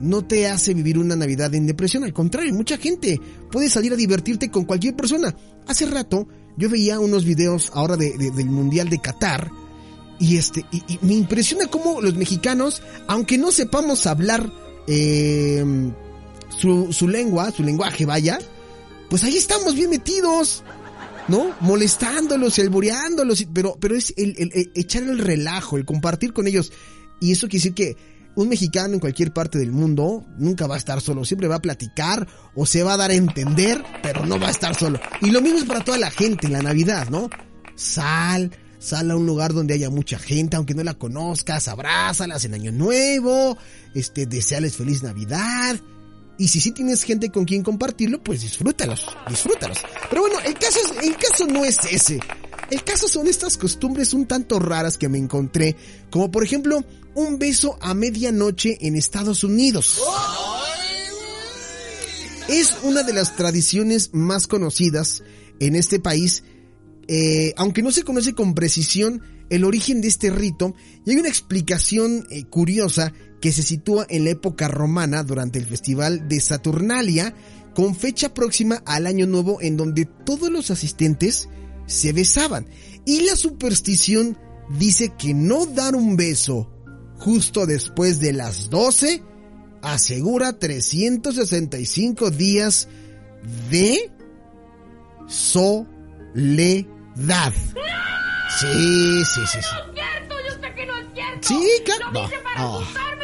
no te hace vivir una Navidad en depresión. Al contrario, mucha gente puede salir a divertirte con cualquier persona. Hace rato yo veía unos videos ahora de, de, del Mundial de Qatar y este y, me impresiona cómo los mexicanos, aunque no sepamos hablar eh, su, su lengua, su lenguaje, vaya, pues ahí estamos bien metidos. ¿no? Molestándolos y albureándolos, pero, pero es el, echar el relajo, el compartir con ellos. Y eso quiere decir que un mexicano en cualquier parte del mundo nunca va a estar solo, siempre va a platicar o se va a dar a entender, pero no va a estar solo. Y lo mismo es para toda la gente en la Navidad, ¿no? Sal, sal a un lugar donde haya mucha gente, aunque no la conozcas, abrázalas en Año Nuevo, este, deseales feliz Navidad. Y si sí tienes gente con quien compartirlo, pues disfrútalos, disfrútalos. Pero bueno, el caso, es, el caso no es ese. El caso son estas costumbres un tanto raras que me encontré, como por ejemplo un beso a medianoche en Estados Unidos. Es una de las tradiciones más conocidas en este país, eh, aunque no se conoce con precisión el origen de este rito, y hay una explicación eh, curiosa que se sitúa en la época romana durante el festival de Saturnalia, con fecha próxima al año nuevo en donde todos los asistentes se besaban. Y la superstición dice que no dar un beso justo después de las 12 asegura 365 días de soledad. Sí, sí, sí, sí. Sí, claro. No,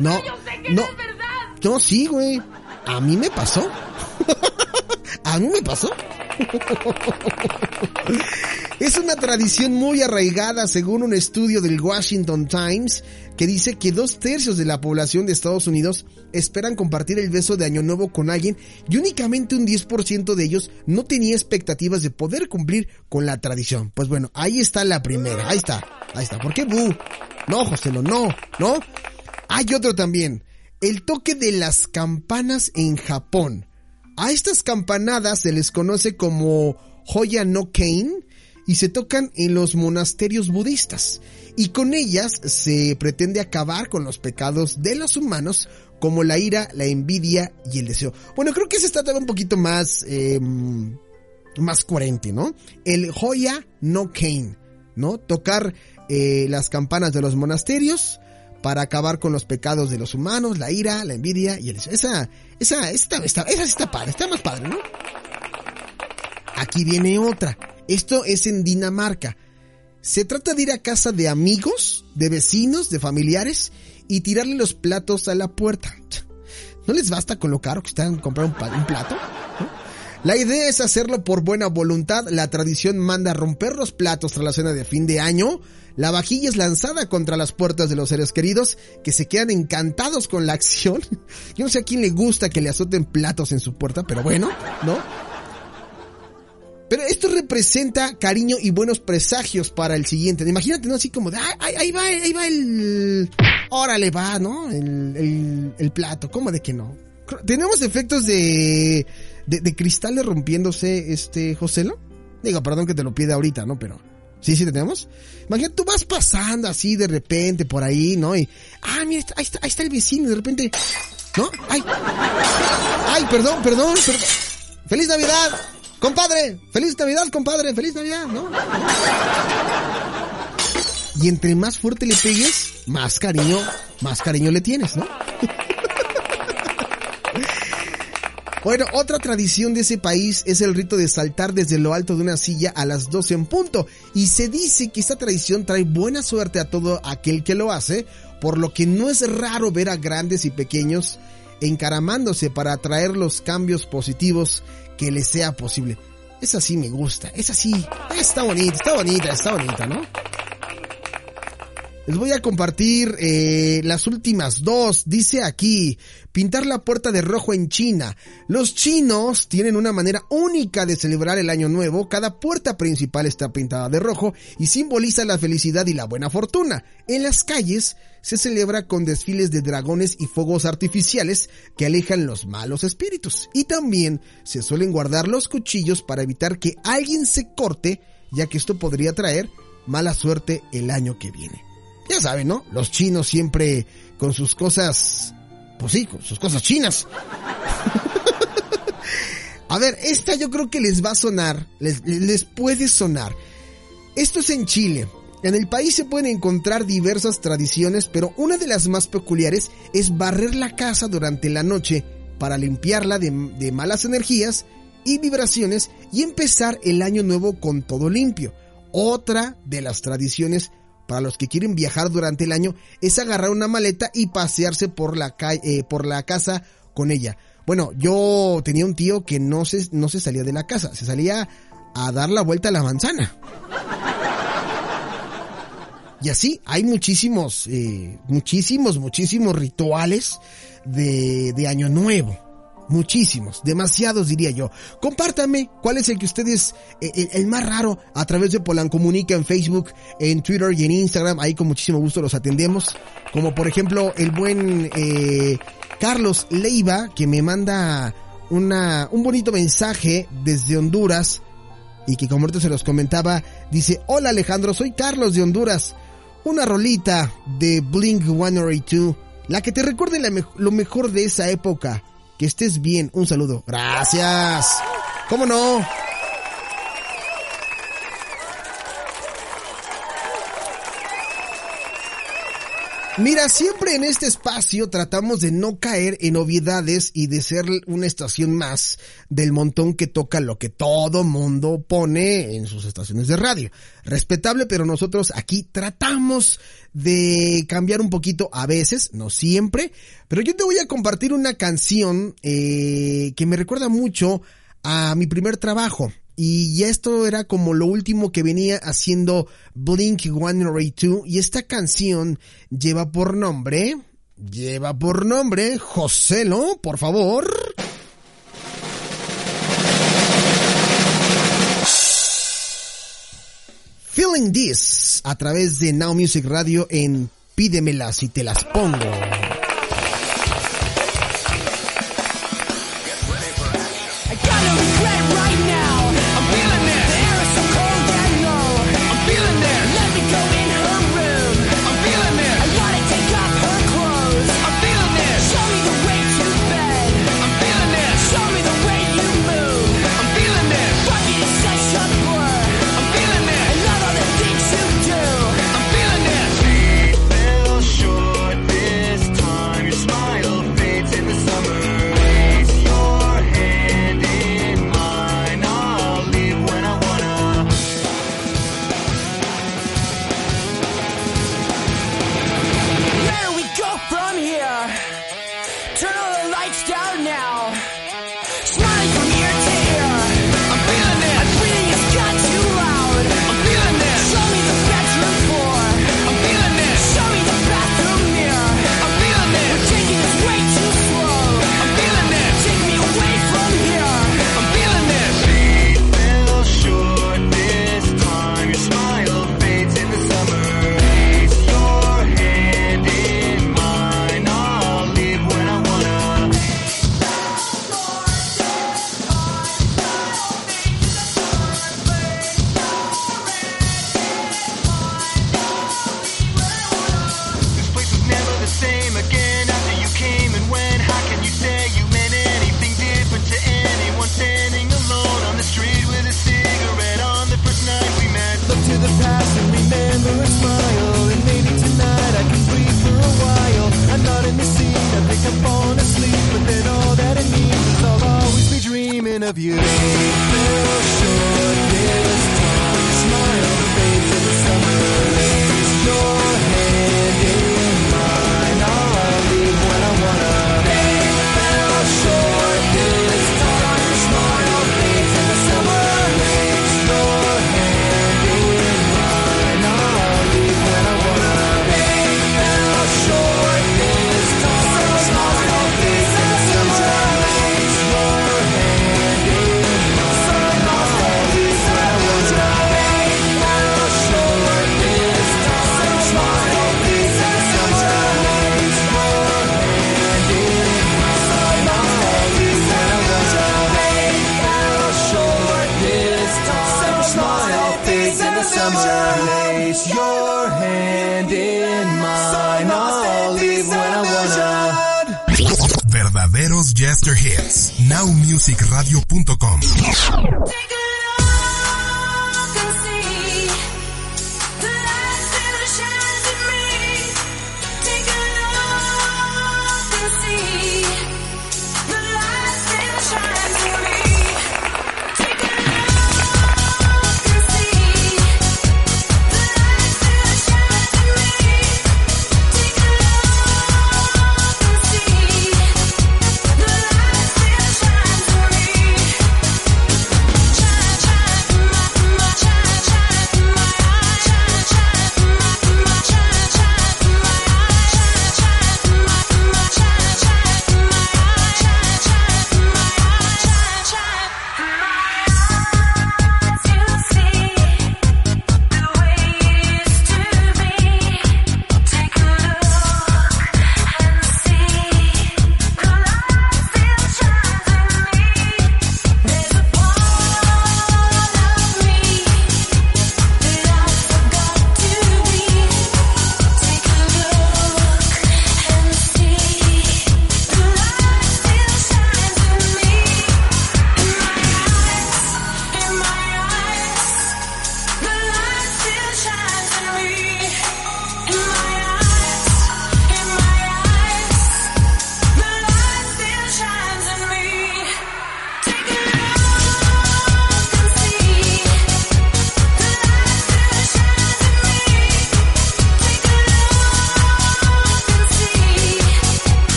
no, no, no, no, sí, güey. A mí me pasó. A mí me pasó. Es una tradición muy arraigada según un estudio del Washington Times que dice que dos tercios de la población de Estados Unidos esperan compartir el beso de Año Nuevo con alguien y únicamente un 10% de ellos no tenía expectativas de poder cumplir con la tradición. Pues bueno, ahí está la primera, ahí está, ahí está. ¿Por qué bu? No, Joselo, no, no. Hay otro también, el toque de las campanas en Japón. A estas campanadas se les conoce como Hoya no Kane y se tocan en los monasterios budistas. Y con ellas se pretende acabar con los pecados de los humanos como la ira, la envidia y el deseo. Bueno, creo que ese está todavía un poquito más, eh, más coherente, ¿no? El Hoya no Kane, ¿no? Tocar eh, las campanas de los monasterios para acabar con los pecados de los humanos, la ira, la envidia y el. Esa, esa, esta, esta, esa está padre, está más padre, ¿no? Aquí viene otra. Esto es en Dinamarca. Se trata de ir a casa de amigos, de vecinos, de familiares y tirarle los platos a la puerta. ¿No les basta con lo que están comprar un, pa- un plato? La idea es hacerlo por buena voluntad. La tradición manda romper los platos tras la cena de fin de año. La vajilla es lanzada contra las puertas de los seres queridos que se quedan encantados con la acción. Yo no sé a quién le gusta que le azoten platos en su puerta, pero bueno, ¿no? Pero esto representa cariño y buenos presagios para el siguiente. Imagínate, ¿no? Así como de, "Ay, ay, ahí va, ahí va el... Órale, va, ¿no? El, el, el plato. ¿Cómo de que no? Tenemos efectos de, de, de cristales rompiéndose, este, Joselo. Digo, perdón que te lo pide ahorita, ¿no? Pero... Sí, sí, tenemos. Imagínate, tú vas pasando así de repente por ahí, ¿no? Y, ah, mira, ahí está, ahí está el vecino, de repente, ¿no? Ay, ay, perdón, perdón, perdón. ¡Feliz Navidad! Compadre, feliz Navidad, compadre, feliz Navidad, ¿no? Y entre más fuerte le pegues, más cariño, más cariño le tienes, ¿no? Bueno, otra tradición de ese país es el rito de saltar desde lo alto de una silla a las 12 en punto. Y se dice que esta tradición trae buena suerte a todo aquel que lo hace, por lo que no es raro ver a grandes y pequeños encaramándose para atraer los cambios positivos que les sea posible. Esa sí me gusta, esa sí, está bonita, está bonita, está bonita, ¿no? Les voy a compartir eh, las últimas dos. Dice aquí, pintar la puerta de rojo en China. Los chinos tienen una manera única de celebrar el año nuevo. Cada puerta principal está pintada de rojo y simboliza la felicidad y la buena fortuna. En las calles se celebra con desfiles de dragones y fuegos artificiales que alejan los malos espíritus. Y también se suelen guardar los cuchillos para evitar que alguien se corte, ya que esto podría traer mala suerte el año que viene. Ya saben, ¿no? Los chinos siempre con sus cosas, pues sí, con sus cosas chinas. A ver, esta yo creo que les va a sonar, les, puede sonar. Esto es en Chile. En el país se pueden encontrar diversas tradiciones, pero una de las más peculiares es barrer la casa durante la noche para limpiarla de, de malas energías y vibraciones y empezar el año nuevo con todo limpio. Otra de las tradiciones para los que quieren viajar durante el año es agarrar una maleta y pasearse por la calle, eh, por la casa con ella. Bueno, yo tenía un tío que no se, no se salía de la casa, se salía a dar la vuelta a la manzana. Y así hay muchísimos, eh, muchísimos, muchísimos rituales de, de Año Nuevo. Muchísimos, demasiados diría yo. Compártame cuál es el que ustedes, eh, el, el más raro, a través de Polan Comunica en Facebook, en Twitter y en Instagram. Ahí con muchísimo gusto los atendemos. Como por ejemplo el buen eh, Carlos Leiva, que me manda una, un bonito mensaje desde Honduras. Y que como ahorita se los comentaba, dice, hola Alejandro, soy Carlos de Honduras. Una rolita de Blink 182, la que te recuerde la lo mejor de esa época. Que estés bien, un saludo. Gracias. ¿Cómo no? Mira, siempre en este espacio tratamos de no caer en obviedades y de ser una estación más del montón que toca lo que todo mundo pone en sus estaciones de radio. Respetable, pero nosotros aquí tratamos de cambiar un poquito a veces, no siempre, pero yo te voy a compartir una canción eh, que me recuerda mucho a mi primer trabajo. Y ya esto era como lo último que venía haciendo Blink 182. Y esta canción lleva por nombre, lleva por nombre, Joselo, por favor. Feeling This a través de Now Music Radio en Pídemela si te las pongo.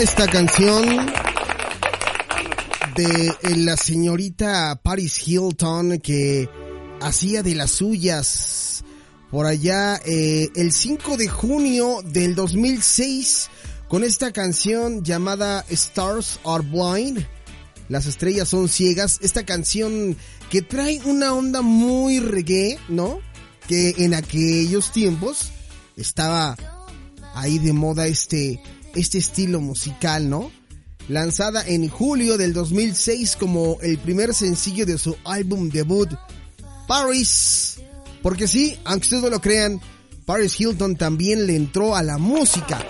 esta canción de eh, la señorita Paris Hilton que hacía de las suyas por allá eh, el 5 de junio del 2006 con esta canción llamada Stars Are Blind. Las estrellas son ciegas. Esta canción que trae una onda muy reggae, ¿no? Que en aquellos tiempos estaba ahí de moda este este estilo musical, ¿no? Lanzada en julio del 2006 como el primer sencillo de su álbum debut, Paris. Porque sí, aunque ustedes no lo crean, Paris Hilton también le entró a la música.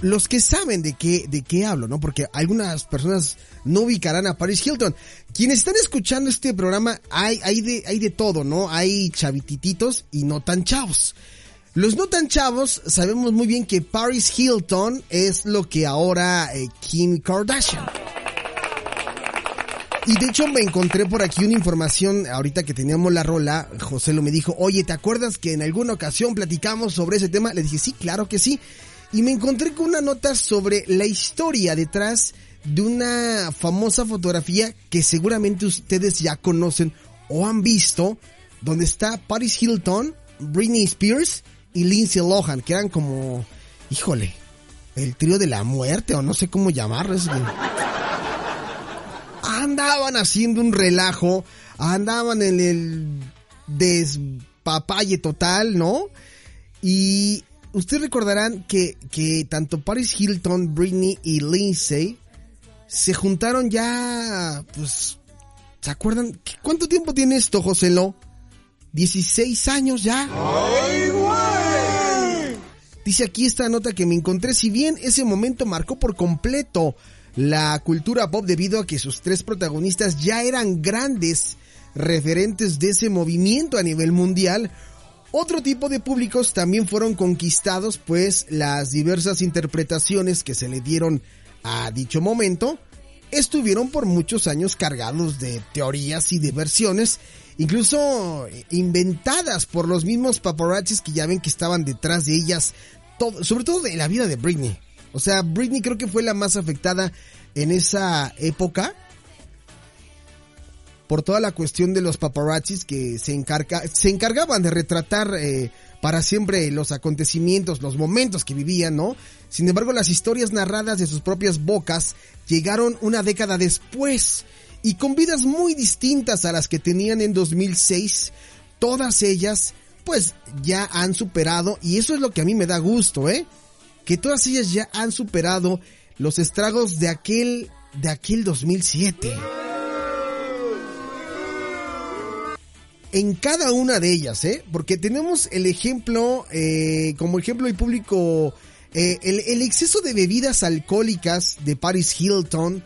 Los que saben de qué, de qué hablo, ¿no? Porque algunas personas no ubicarán a Paris Hilton. Quienes están escuchando este programa, hay, hay, de, hay de todo, ¿no? Hay chavitititos y no tan chavos. Los no tan chavos sabemos muy bien que Paris Hilton es lo que ahora eh, Kim Kardashian. Y de hecho me encontré por aquí una información, ahorita que teníamos la rola, José lo me dijo, oye, ¿te acuerdas que en alguna ocasión platicamos sobre ese tema? Le dije, sí, claro que sí. Y me encontré con una nota sobre la historia detrás de una famosa fotografía que seguramente ustedes ya conocen o han visto, donde está Paris Hilton, Britney Spears y Lindsay Lohan, que eran como, híjole, el trío de la muerte o no sé cómo llamarlo. es que- Andaban haciendo un relajo, andaban en el despapalle total, ¿no? Y ustedes recordarán que, que tanto Paris Hilton, Britney y Lindsay se juntaron ya, pues, ¿se acuerdan? ¿Qué- ¿Cuánto tiempo tiene esto, José Lo? 16 años ya. Dice aquí esta nota que me encontré, si bien ese momento marcó por completo la cultura pop debido a que sus tres protagonistas ya eran grandes referentes de ese movimiento a nivel mundial, otro tipo de públicos también fueron conquistados pues las diversas interpretaciones que se le dieron a dicho momento estuvieron por muchos años cargados de teorías y de versiones, incluso inventadas por los mismos paparazzis que ya ven que estaban detrás de ellas, sobre todo de la vida de Britney. O sea, Britney creo que fue la más afectada en esa época por toda la cuestión de los paparazzis que se, encarga, se encargaban de retratar eh, para siempre los acontecimientos, los momentos que vivían, ¿no? Sin embargo, las historias narradas de sus propias bocas llegaron una década después y con vidas muy distintas a las que tenían en 2006, todas ellas pues ya han superado y eso es lo que a mí me da gusto, ¿eh? Que todas ellas ya han superado los estragos de aquel de aquel 2007. en cada una de ellas, ¿eh? Porque tenemos el ejemplo, eh, como ejemplo y público, eh, el, exceso de bebidas alcohólicas de Paris Hilton,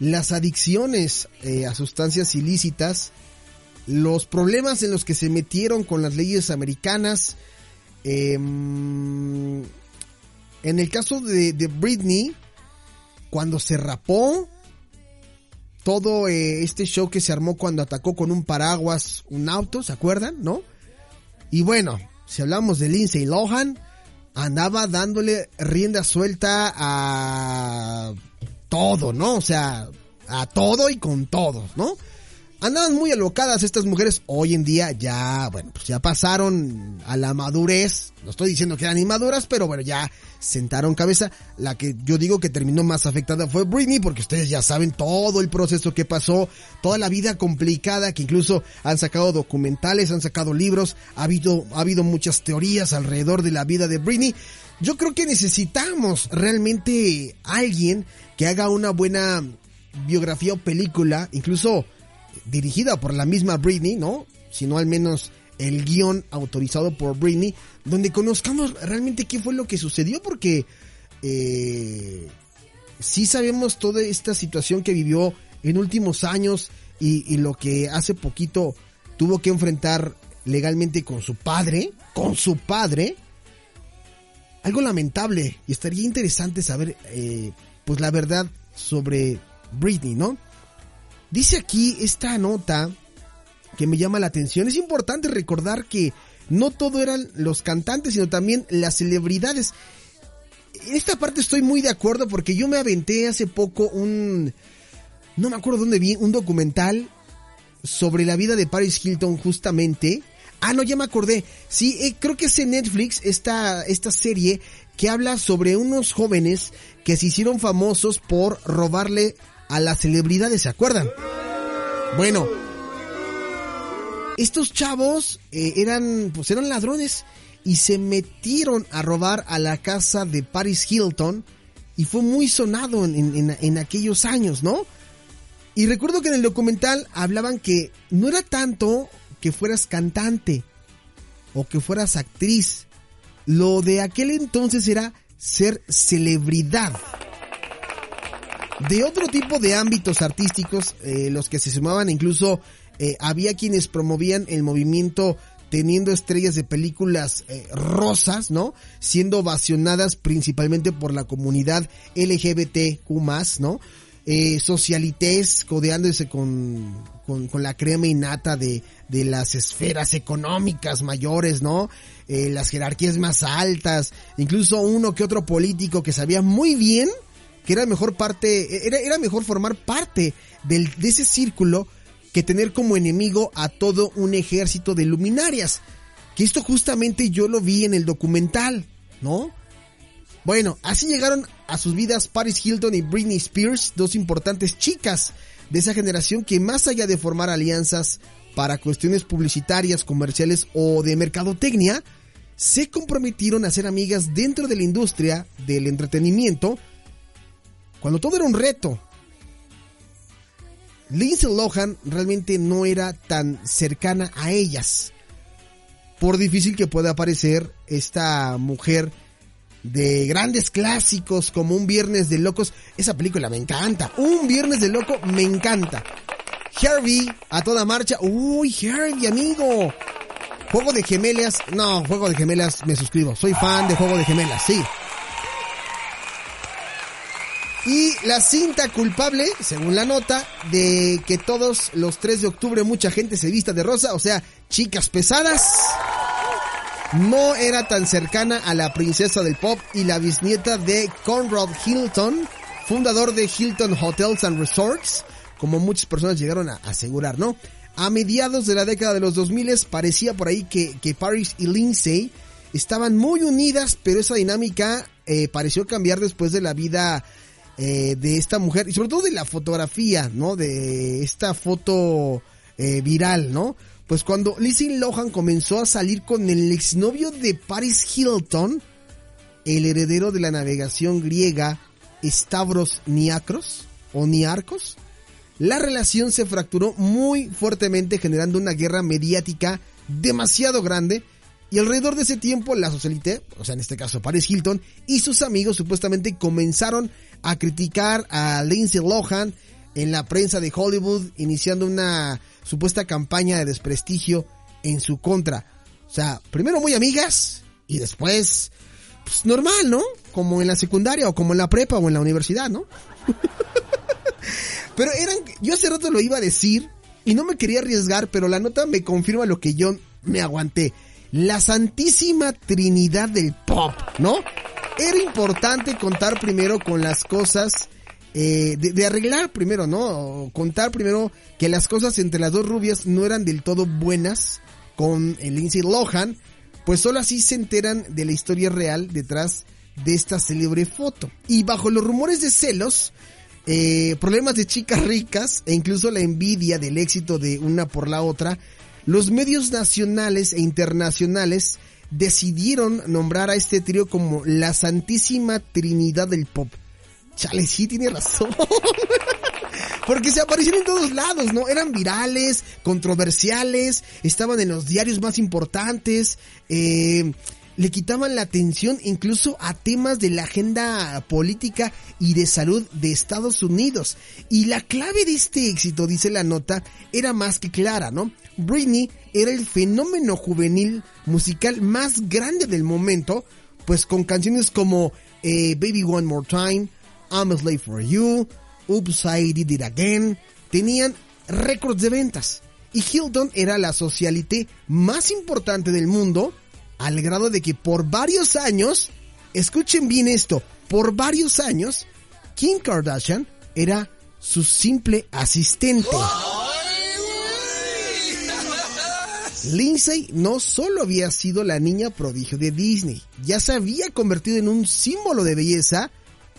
las adicciones eh, a sustancias ilícitas, los problemas en los que se metieron con las leyes americanas, em, en el caso de, de Britney, cuando se rapó, todo eh, este show que se armó cuando atacó con un paraguas un auto, ¿se acuerdan? ¿No? Y bueno, si hablamos de Lindsay Lohan, andaba dándole rienda suelta a todo, ¿no? O sea, a todo y con todos, ¿no? Andaban muy alocadas estas mujeres. Hoy en día ya, bueno, pues ya pasaron a la madurez. No estoy diciendo que eran inmaduras, pero bueno, ya sentaron cabeza. La que yo digo que terminó más afectada fue Britney, porque ustedes ya saben todo el proceso que pasó, toda la vida complicada, que incluso han sacado documentales, han sacado libros, ha habido, ha habido muchas teorías alrededor de la vida de Britney. Yo creo que necesitamos realmente alguien que haga una buena biografía o película, incluso dirigida por la misma Britney, ¿no? Sino al menos el guion autorizado por Britney, donde conozcamos realmente qué fue lo que sucedió, porque eh, sí sabemos toda esta situación que vivió en últimos años y, y lo que hace poquito tuvo que enfrentar legalmente con su padre, con su padre, algo lamentable y estaría interesante saber eh, pues la verdad sobre Britney, ¿no? Dice aquí esta nota que me llama la atención. Es importante recordar que no todo eran los cantantes, sino también las celebridades. En esta parte estoy muy de acuerdo porque yo me aventé hace poco un... No me acuerdo dónde vi, un documental sobre la vida de Paris Hilton justamente. Ah, no, ya me acordé. Sí, eh, creo que es en Netflix esta, esta serie que habla sobre unos jóvenes que se hicieron famosos por robarle a las celebridades, ¿se acuerdan? Bueno, estos chavos eh, eran, pues eran ladrones y se metieron a robar a la casa de Paris Hilton y fue muy sonado en, en- en aquellos años, ¿no? Y recuerdo que en el documental hablaban que no era tanto que fueras cantante o que fueras actriz. Lo de aquel entonces era ser celebridad. De otro tipo de ámbitos artísticos, eh, los que se sumaban incluso, eh, había quienes promovían el movimiento teniendo estrellas de películas eh, rosas, ¿no? Siendo ovacionadas principalmente por la comunidad LGBTQ+, ¿no? eh, socialites codeándose con, con, con la crema innata de, de las esferas económicas mayores, ¿no? Eh, las jerarquías más altas, incluso uno que otro político que sabía muy bien que era mejor parte, era, era mejor formar parte del, de ese círculo que tener como enemigo a todo un ejército de luminarias. Que esto justamente yo lo vi en el documental, ¿no? Bueno, así llegaron a sus vidas Paris Hilton y Britney Spears, dos importantes chicas de esa generación que más allá de formar alianzas para cuestiones publicitarias, comerciales o de mercadotecnia, se comprometieron a ser amigas dentro de la industria del entretenimiento cuando todo era un reto. Lindsay Lohan realmente no era tan cercana a ellas. Por difícil que pueda parecer esta mujer de grandes clásicos como Un Viernes de Locos. Esa película me encanta. Un Viernes de Loco me encanta. Herbie a toda marcha. Uy, Herbie, amigo. Juego de gemelas. No, Juego de gemelas me suscribo. Soy fan de Juego de gemelas, sí. Y la cinta culpable, según la nota, de que todos los 3 de octubre mucha gente se vista de rosa, o sea, chicas pesadas, no era tan cercana a la princesa del pop y la bisnieta de Conrad Hilton, fundador de Hilton Hotels and Resorts, como muchas personas llegaron a asegurar, ¿no? A mediados de la década de los 2000 parecía por ahí que, que Paris y Lindsay estaban muy unidas, pero esa dinámica eh, pareció cambiar después de la vida eh, de esta mujer y sobre todo de la fotografía, ¿no? De esta foto eh, viral, ¿no? Pues cuando Lindsay Lohan comenzó a salir con el exnovio de Paris Hilton, el heredero de la navegación griega Stavros Niarcos o Niarcos, la relación se fracturó muy fuertemente generando una guerra mediática demasiado grande y alrededor de ese tiempo la socialité, o sea en este caso Paris Hilton y sus amigos supuestamente comenzaron a criticar a Lindsay Lohan en la prensa de Hollywood iniciando una supuesta campaña de desprestigio en su contra. O sea, primero muy amigas y después pues normal, ¿no? Como en la secundaria o como en la prepa o en la universidad, ¿no? Pero eran, yo hace rato lo iba a decir y no me quería arriesgar, pero la nota me confirma lo que yo me aguanté. La santísima trinidad del pop, ¿no? Era importante contar primero con las cosas, eh, de, arreglar primero, ¿no? Contar primero que las cosas entre las dos rubias no eran del todo buenas con el Lindsay Lohan, pues solo así se enteran de la historia real detrás de esta célebre foto. Y bajo los rumores de celos, eh, problemas de chicas ricas e incluso la envidia del éxito de una por la otra, los medios nacionales e internacionales decidieron nombrar a este trío como la Santísima Trinidad del Pop. Chale, sí tiene razón. Porque se aparecieron en todos lados, ¿no? Eran virales, controversiales, estaban en los diarios más importantes, eh, le quitaban la atención incluso a temas de la agenda política y de salud de Estados Unidos. Y la clave de este éxito, dice la nota, era más que clara, ¿no? Britney era el fenómeno juvenil musical más grande del momento, pues con canciones como eh, Baby One More Time, I'm a Slave for You, Oops, I Did It Again, tenían récords de ventas. Y Hilton era la socialité más importante del mundo, al grado de que por varios años, escuchen bien esto, por varios años, Kim Kardashian era su simple asistente. Lindsay no solo había sido la niña prodigio de Disney, ya se había convertido en un símbolo de belleza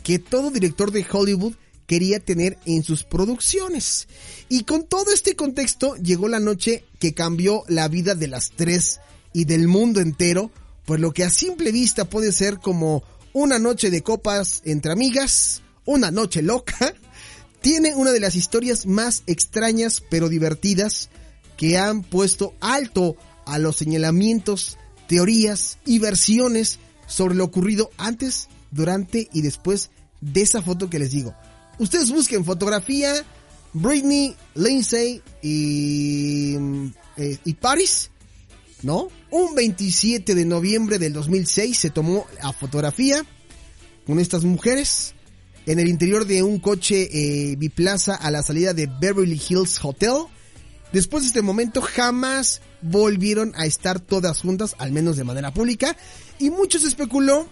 que todo director de Hollywood quería tener en sus producciones. Y con todo este contexto llegó la noche que cambió la vida de las tres y del mundo entero, pues lo que a simple vista puede ser como una noche de copas entre amigas, una noche loca, tiene una de las historias más extrañas pero divertidas que han puesto alto a los señalamientos, teorías y versiones sobre lo ocurrido antes, durante y después de esa foto que les digo. Ustedes busquen fotografía, Britney, Lindsay y, eh, y Paris, ¿no? Un 27 de noviembre del 2006 se tomó la fotografía con estas mujeres. en el interior de un coche eh, biplaza a la salida de Beverly Hills Hotel. Después de este momento jamás volvieron a estar todas juntas, al menos de manera pública, y muchos especuló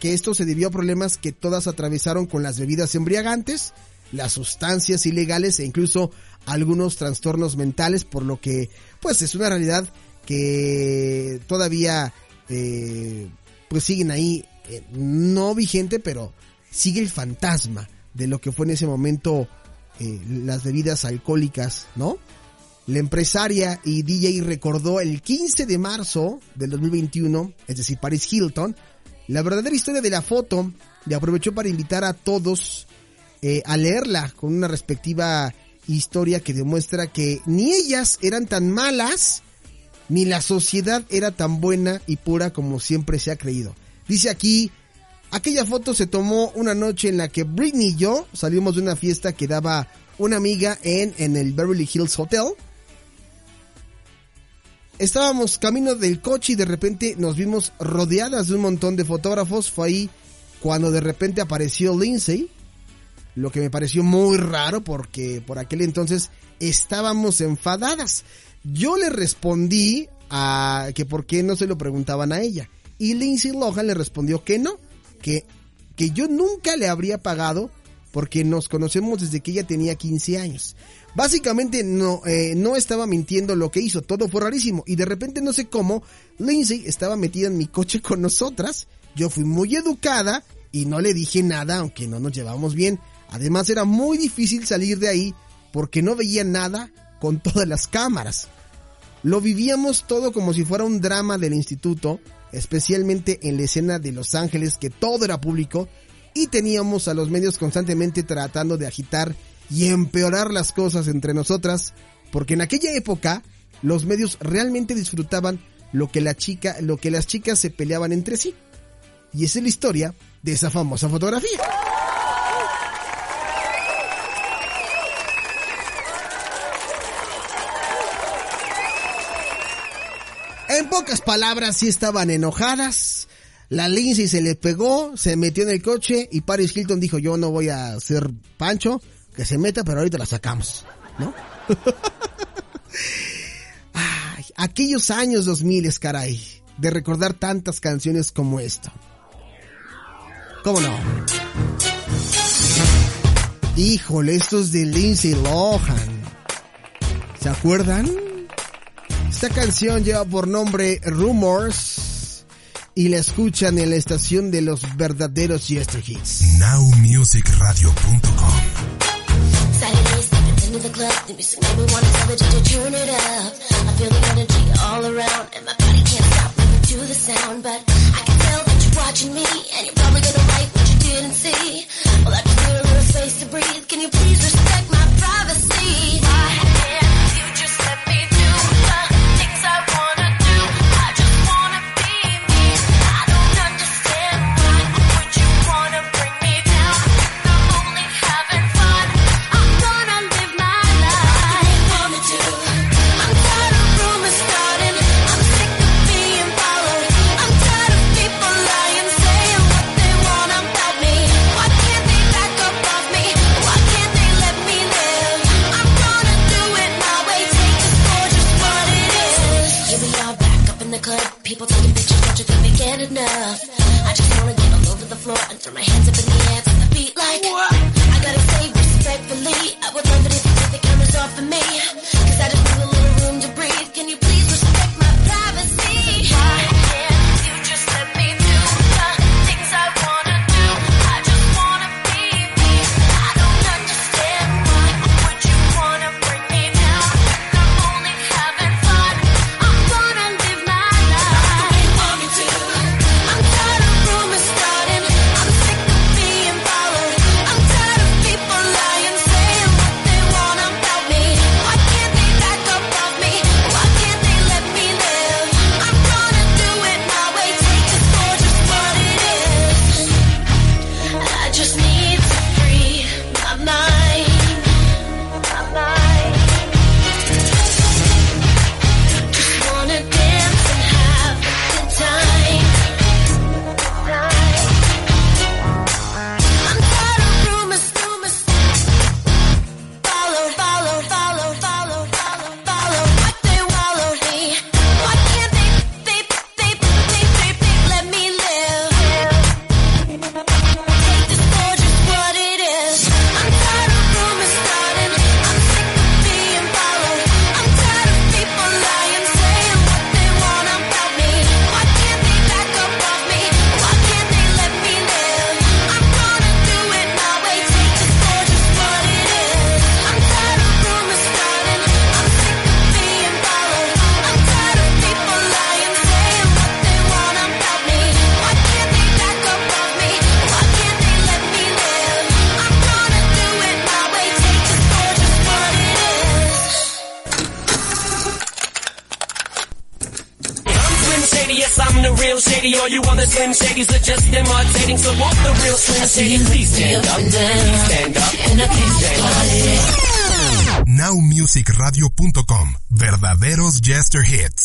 que esto se debió a problemas que todas atravesaron con las bebidas embriagantes, las sustancias ilegales e incluso algunos trastornos mentales, por lo que pues es una realidad que todavía eh, pues siguen ahí, eh, no vigente, pero sigue el fantasma de lo que fue en ese momento eh, las bebidas alcohólicas, ¿no? La empresaria y DJ recordó el 15 de marzo del 2021, es decir, Paris Hilton, la verdadera historia de la foto y aprovechó para invitar a todos eh, a leerla con una respectiva historia que demuestra que ni ellas eran tan malas, ni la sociedad era tan buena y pura como siempre se ha creído. Dice aquí, aquella foto se tomó una noche en la que Britney y yo salimos de una fiesta que daba una amiga en, en el Beverly Hills Hotel. Estábamos camino del coche y de repente nos vimos rodeadas de un montón de fotógrafos. Fue ahí cuando de repente apareció Lindsay, lo que me pareció muy raro porque por aquel entonces estábamos enfadadas. Yo le respondí a que por qué no se lo preguntaban a ella y Lindsay Lohan le respondió que no, que que yo nunca le habría pagado porque nos conocemos desde que ella tenía 15 años. Básicamente no, eh, no estaba mintiendo lo que hizo, todo fue rarísimo. Y de repente no sé cómo, Lindsay estaba metida en mi coche con nosotras. Yo fui muy educada y no le dije nada, aunque no nos llevamos bien. Además era muy difícil salir de ahí porque no veía nada con todas las cámaras. Lo vivíamos todo como si fuera un drama del instituto, especialmente en la escena de Los Ángeles, que todo era público, y teníamos a los medios constantemente tratando de agitar y empeorar las cosas entre nosotras, porque en aquella época los medios realmente disfrutaban lo que la chica, lo que las chicas se peleaban entre sí. Y esa es la historia de esa famosa fotografía. En pocas palabras, sí estaban enojadas. La Lindsay se le pegó, se metió en el coche y Paris Hilton dijo, yo no voy a ser Pancho, que se meta, pero ahorita la sacamos, ¿no? Ay, aquellos años 2000, caray, de recordar tantas canciones como esta. ¿Cómo no? Híjole, estos de Lindsay Lohan. ¿Se acuerdan? Esta canción lleva por nombre Rumors y la escuchan en la estación de los verdaderos Yester Hits. NowMusicRadio.com Saturday, stepping into the club, the music made me wanna tell the DJ turn it up. I feel the energy all around, and my body can't stop moving to the sound. But I can tell that you're watching me, and you're probably gonna write what you didn't see. Well, I just need a little space to breathe. Can you please respect my privacy? Why throw my hands up in the air to the beat like. I gotta say respectfully, I would love it if you take the cameras off of me. Verdaderos Jester Hits.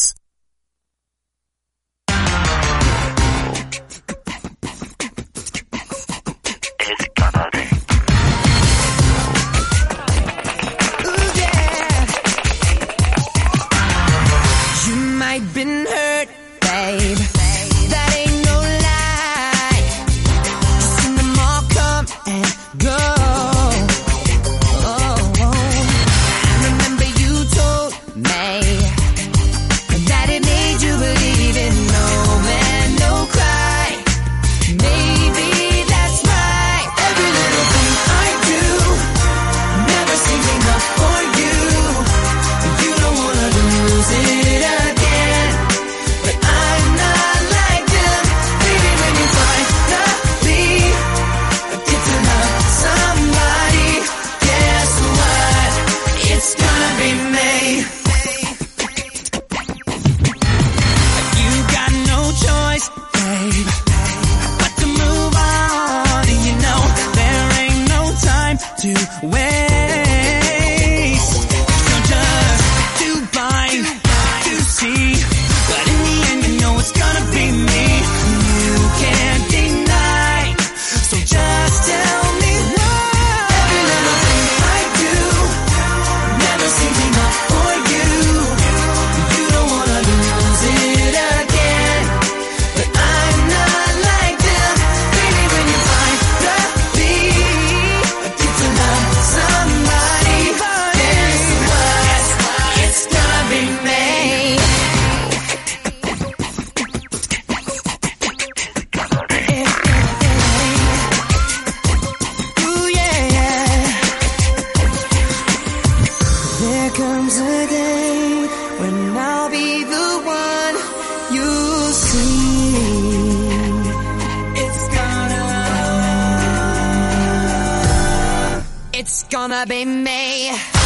Gonna be me.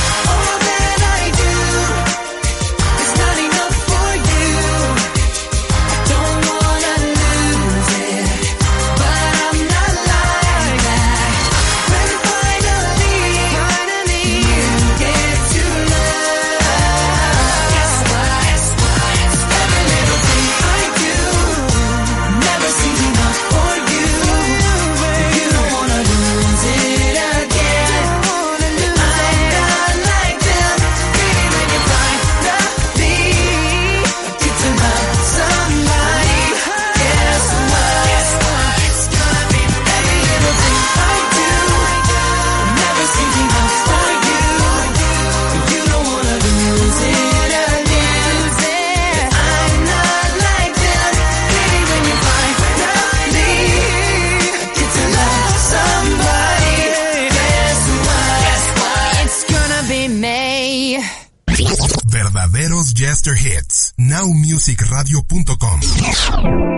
Nowmusicradio.com.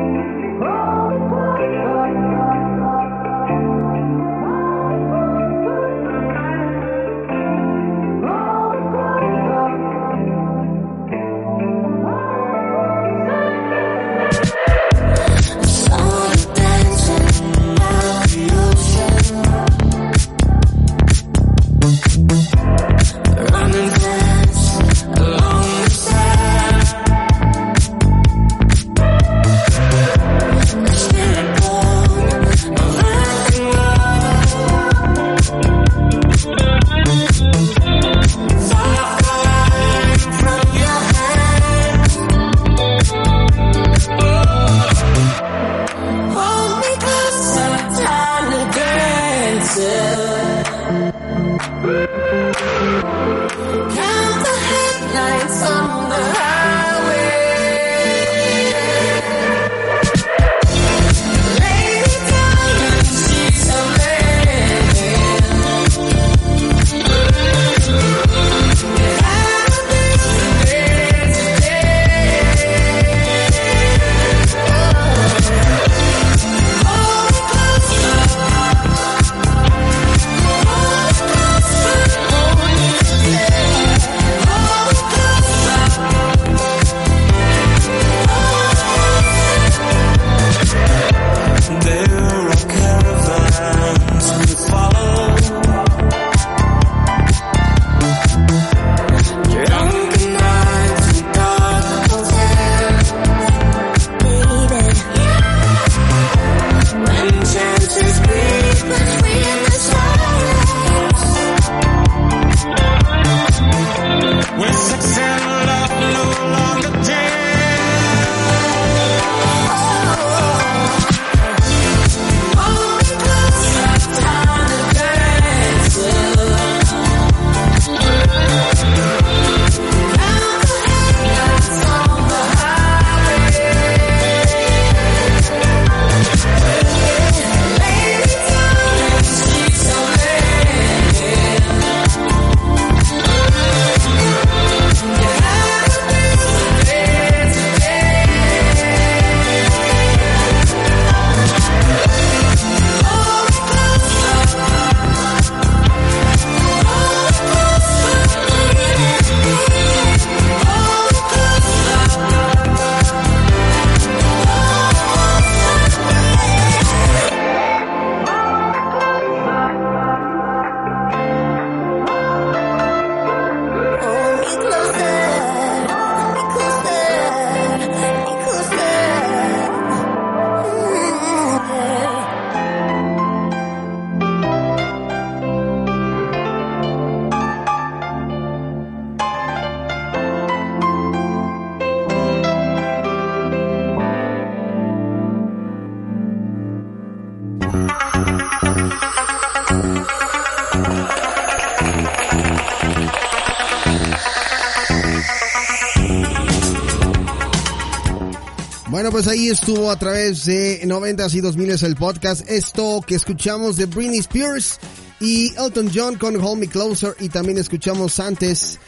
pues ahí estuvo a través de 90s y 2000 el podcast. Esto que escuchamos de Britney Spears y Elton John con Hold Me Closer. Y también escuchamos antes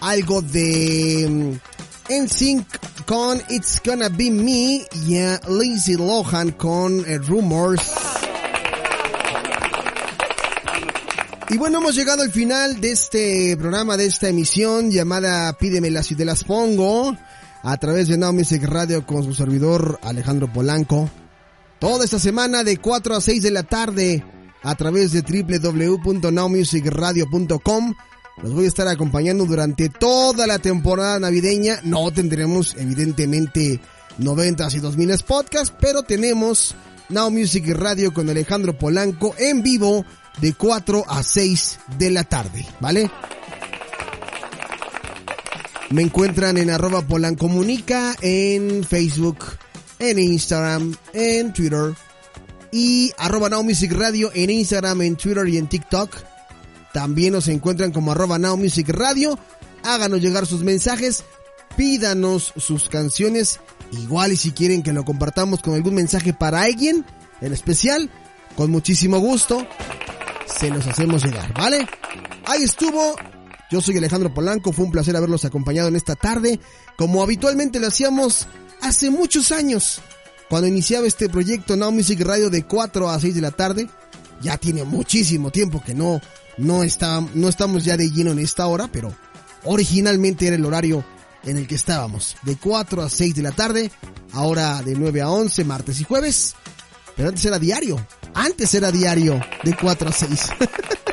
algo de mm, NSYNC con It's Gonna Be Me y a Lindsay Lohan con eh, Rumors. Y bueno, hemos llegado al final de este programa, de esta emisión llamada Pídemelas y te las pongo a través de Now Music Radio con su servidor Alejandro Polanco. Toda esta semana de 4 a 6 de la tarde a través de www.nowmusicradio.com. Los voy a estar acompañando durante toda la temporada navideña. No tendremos evidentemente 90s y 2000 podcast, pero tenemos Now Music Radio con Alejandro Polanco en vivo de 4 a 6 de la tarde, ¿vale? Me encuentran en arroba polancomunica en Facebook, en Instagram, en Twitter y arroba Now Music Radio en Instagram, en Twitter y en TikTok. También nos encuentran como arroba Now Music Radio. Háganos llegar sus mensajes, pídanos sus canciones. Igual y si quieren que lo compartamos con algún mensaje para alguien en especial, con muchísimo gusto, se los hacemos llegar, ¿vale? Ahí estuvo. Yo soy Alejandro Polanco, fue un placer haberlos acompañado en esta tarde, como habitualmente lo hacíamos hace muchos años, cuando iniciaba este proyecto Now Music Radio de 4 a 6 de la tarde. Ya tiene muchísimo tiempo que no, no, está, no estamos ya de lleno en esta hora, pero originalmente era el horario en el que estábamos, de 4 a 6 de la tarde, ahora de 9 a 11, martes y jueves, pero antes era diario, antes era diario, de 4 a 6.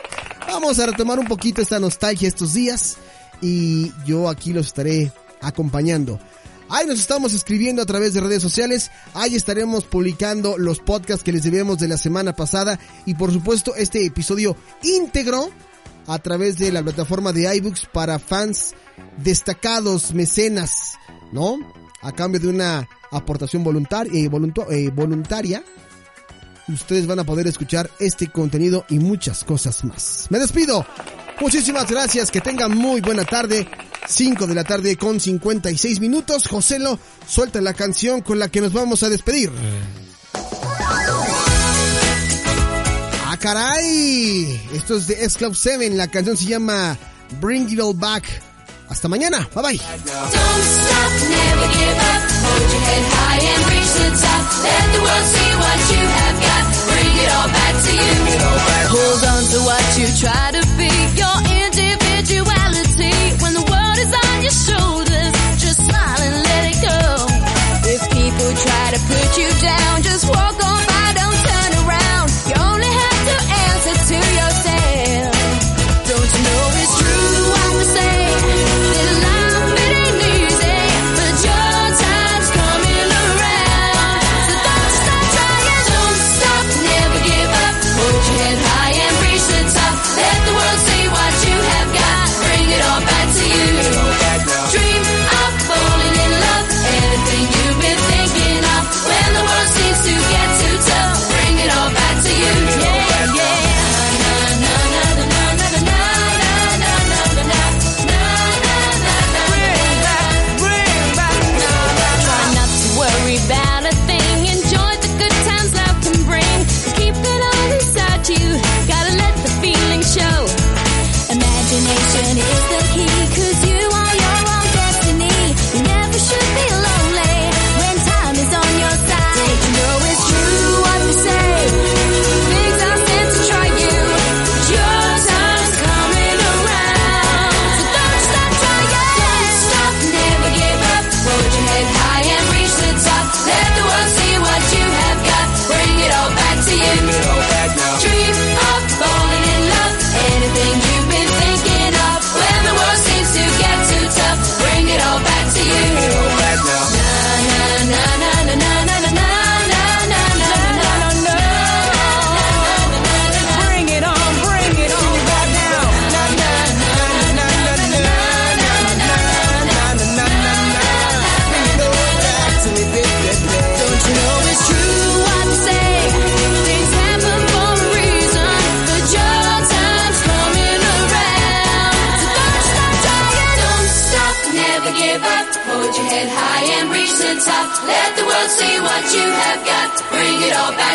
Vamos a retomar un poquito esta nostalgia estos días y yo aquí los estaré acompañando. Ahí nos estamos escribiendo a través de redes sociales. Ahí estaremos publicando los podcasts que les debemos de la semana pasada. Y por supuesto este episodio íntegro a través de la plataforma de iBooks para fans destacados, mecenas, ¿no? A cambio de una aportación voluntaria, eh, eh, voluntaria. Ustedes van a poder escuchar este contenido y muchas cosas más. Me despido. Muchísimas gracias. Que tengan muy buena tarde. 5 de la tarde con 56 minutos. Joselo, suelta la canción con la que nos vamos a despedir. ¡Ah, caray! Esto es de S-Club 7. La canción se llama Bring It All Back. Hasta mañana. Bye bye.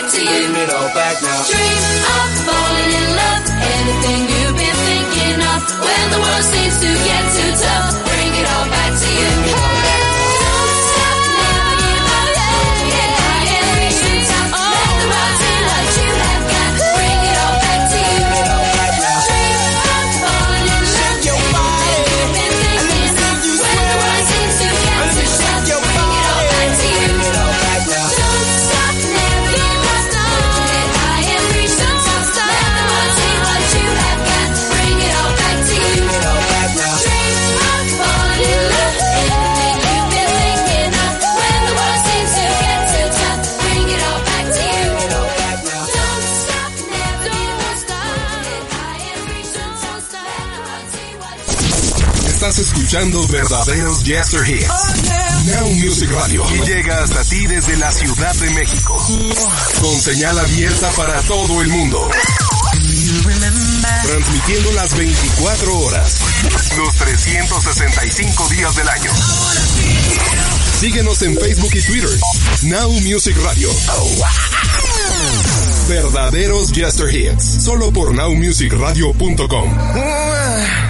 Back to you. Bring it all back now. Dream of falling in love. Anything you've been thinking of. When the world seems to get too tough. Bring it all back to you. Estás escuchando verdaderos Jester Hits. Now Music Radio. Y llega hasta ti desde la Ciudad de México. Con señal abierta para todo el mundo. Transmitiendo las 24 horas. Los 365 días del año. Síguenos en Facebook y Twitter. Now Music Radio. Verdaderos Jester Hits. Solo por nowmusicradio.com.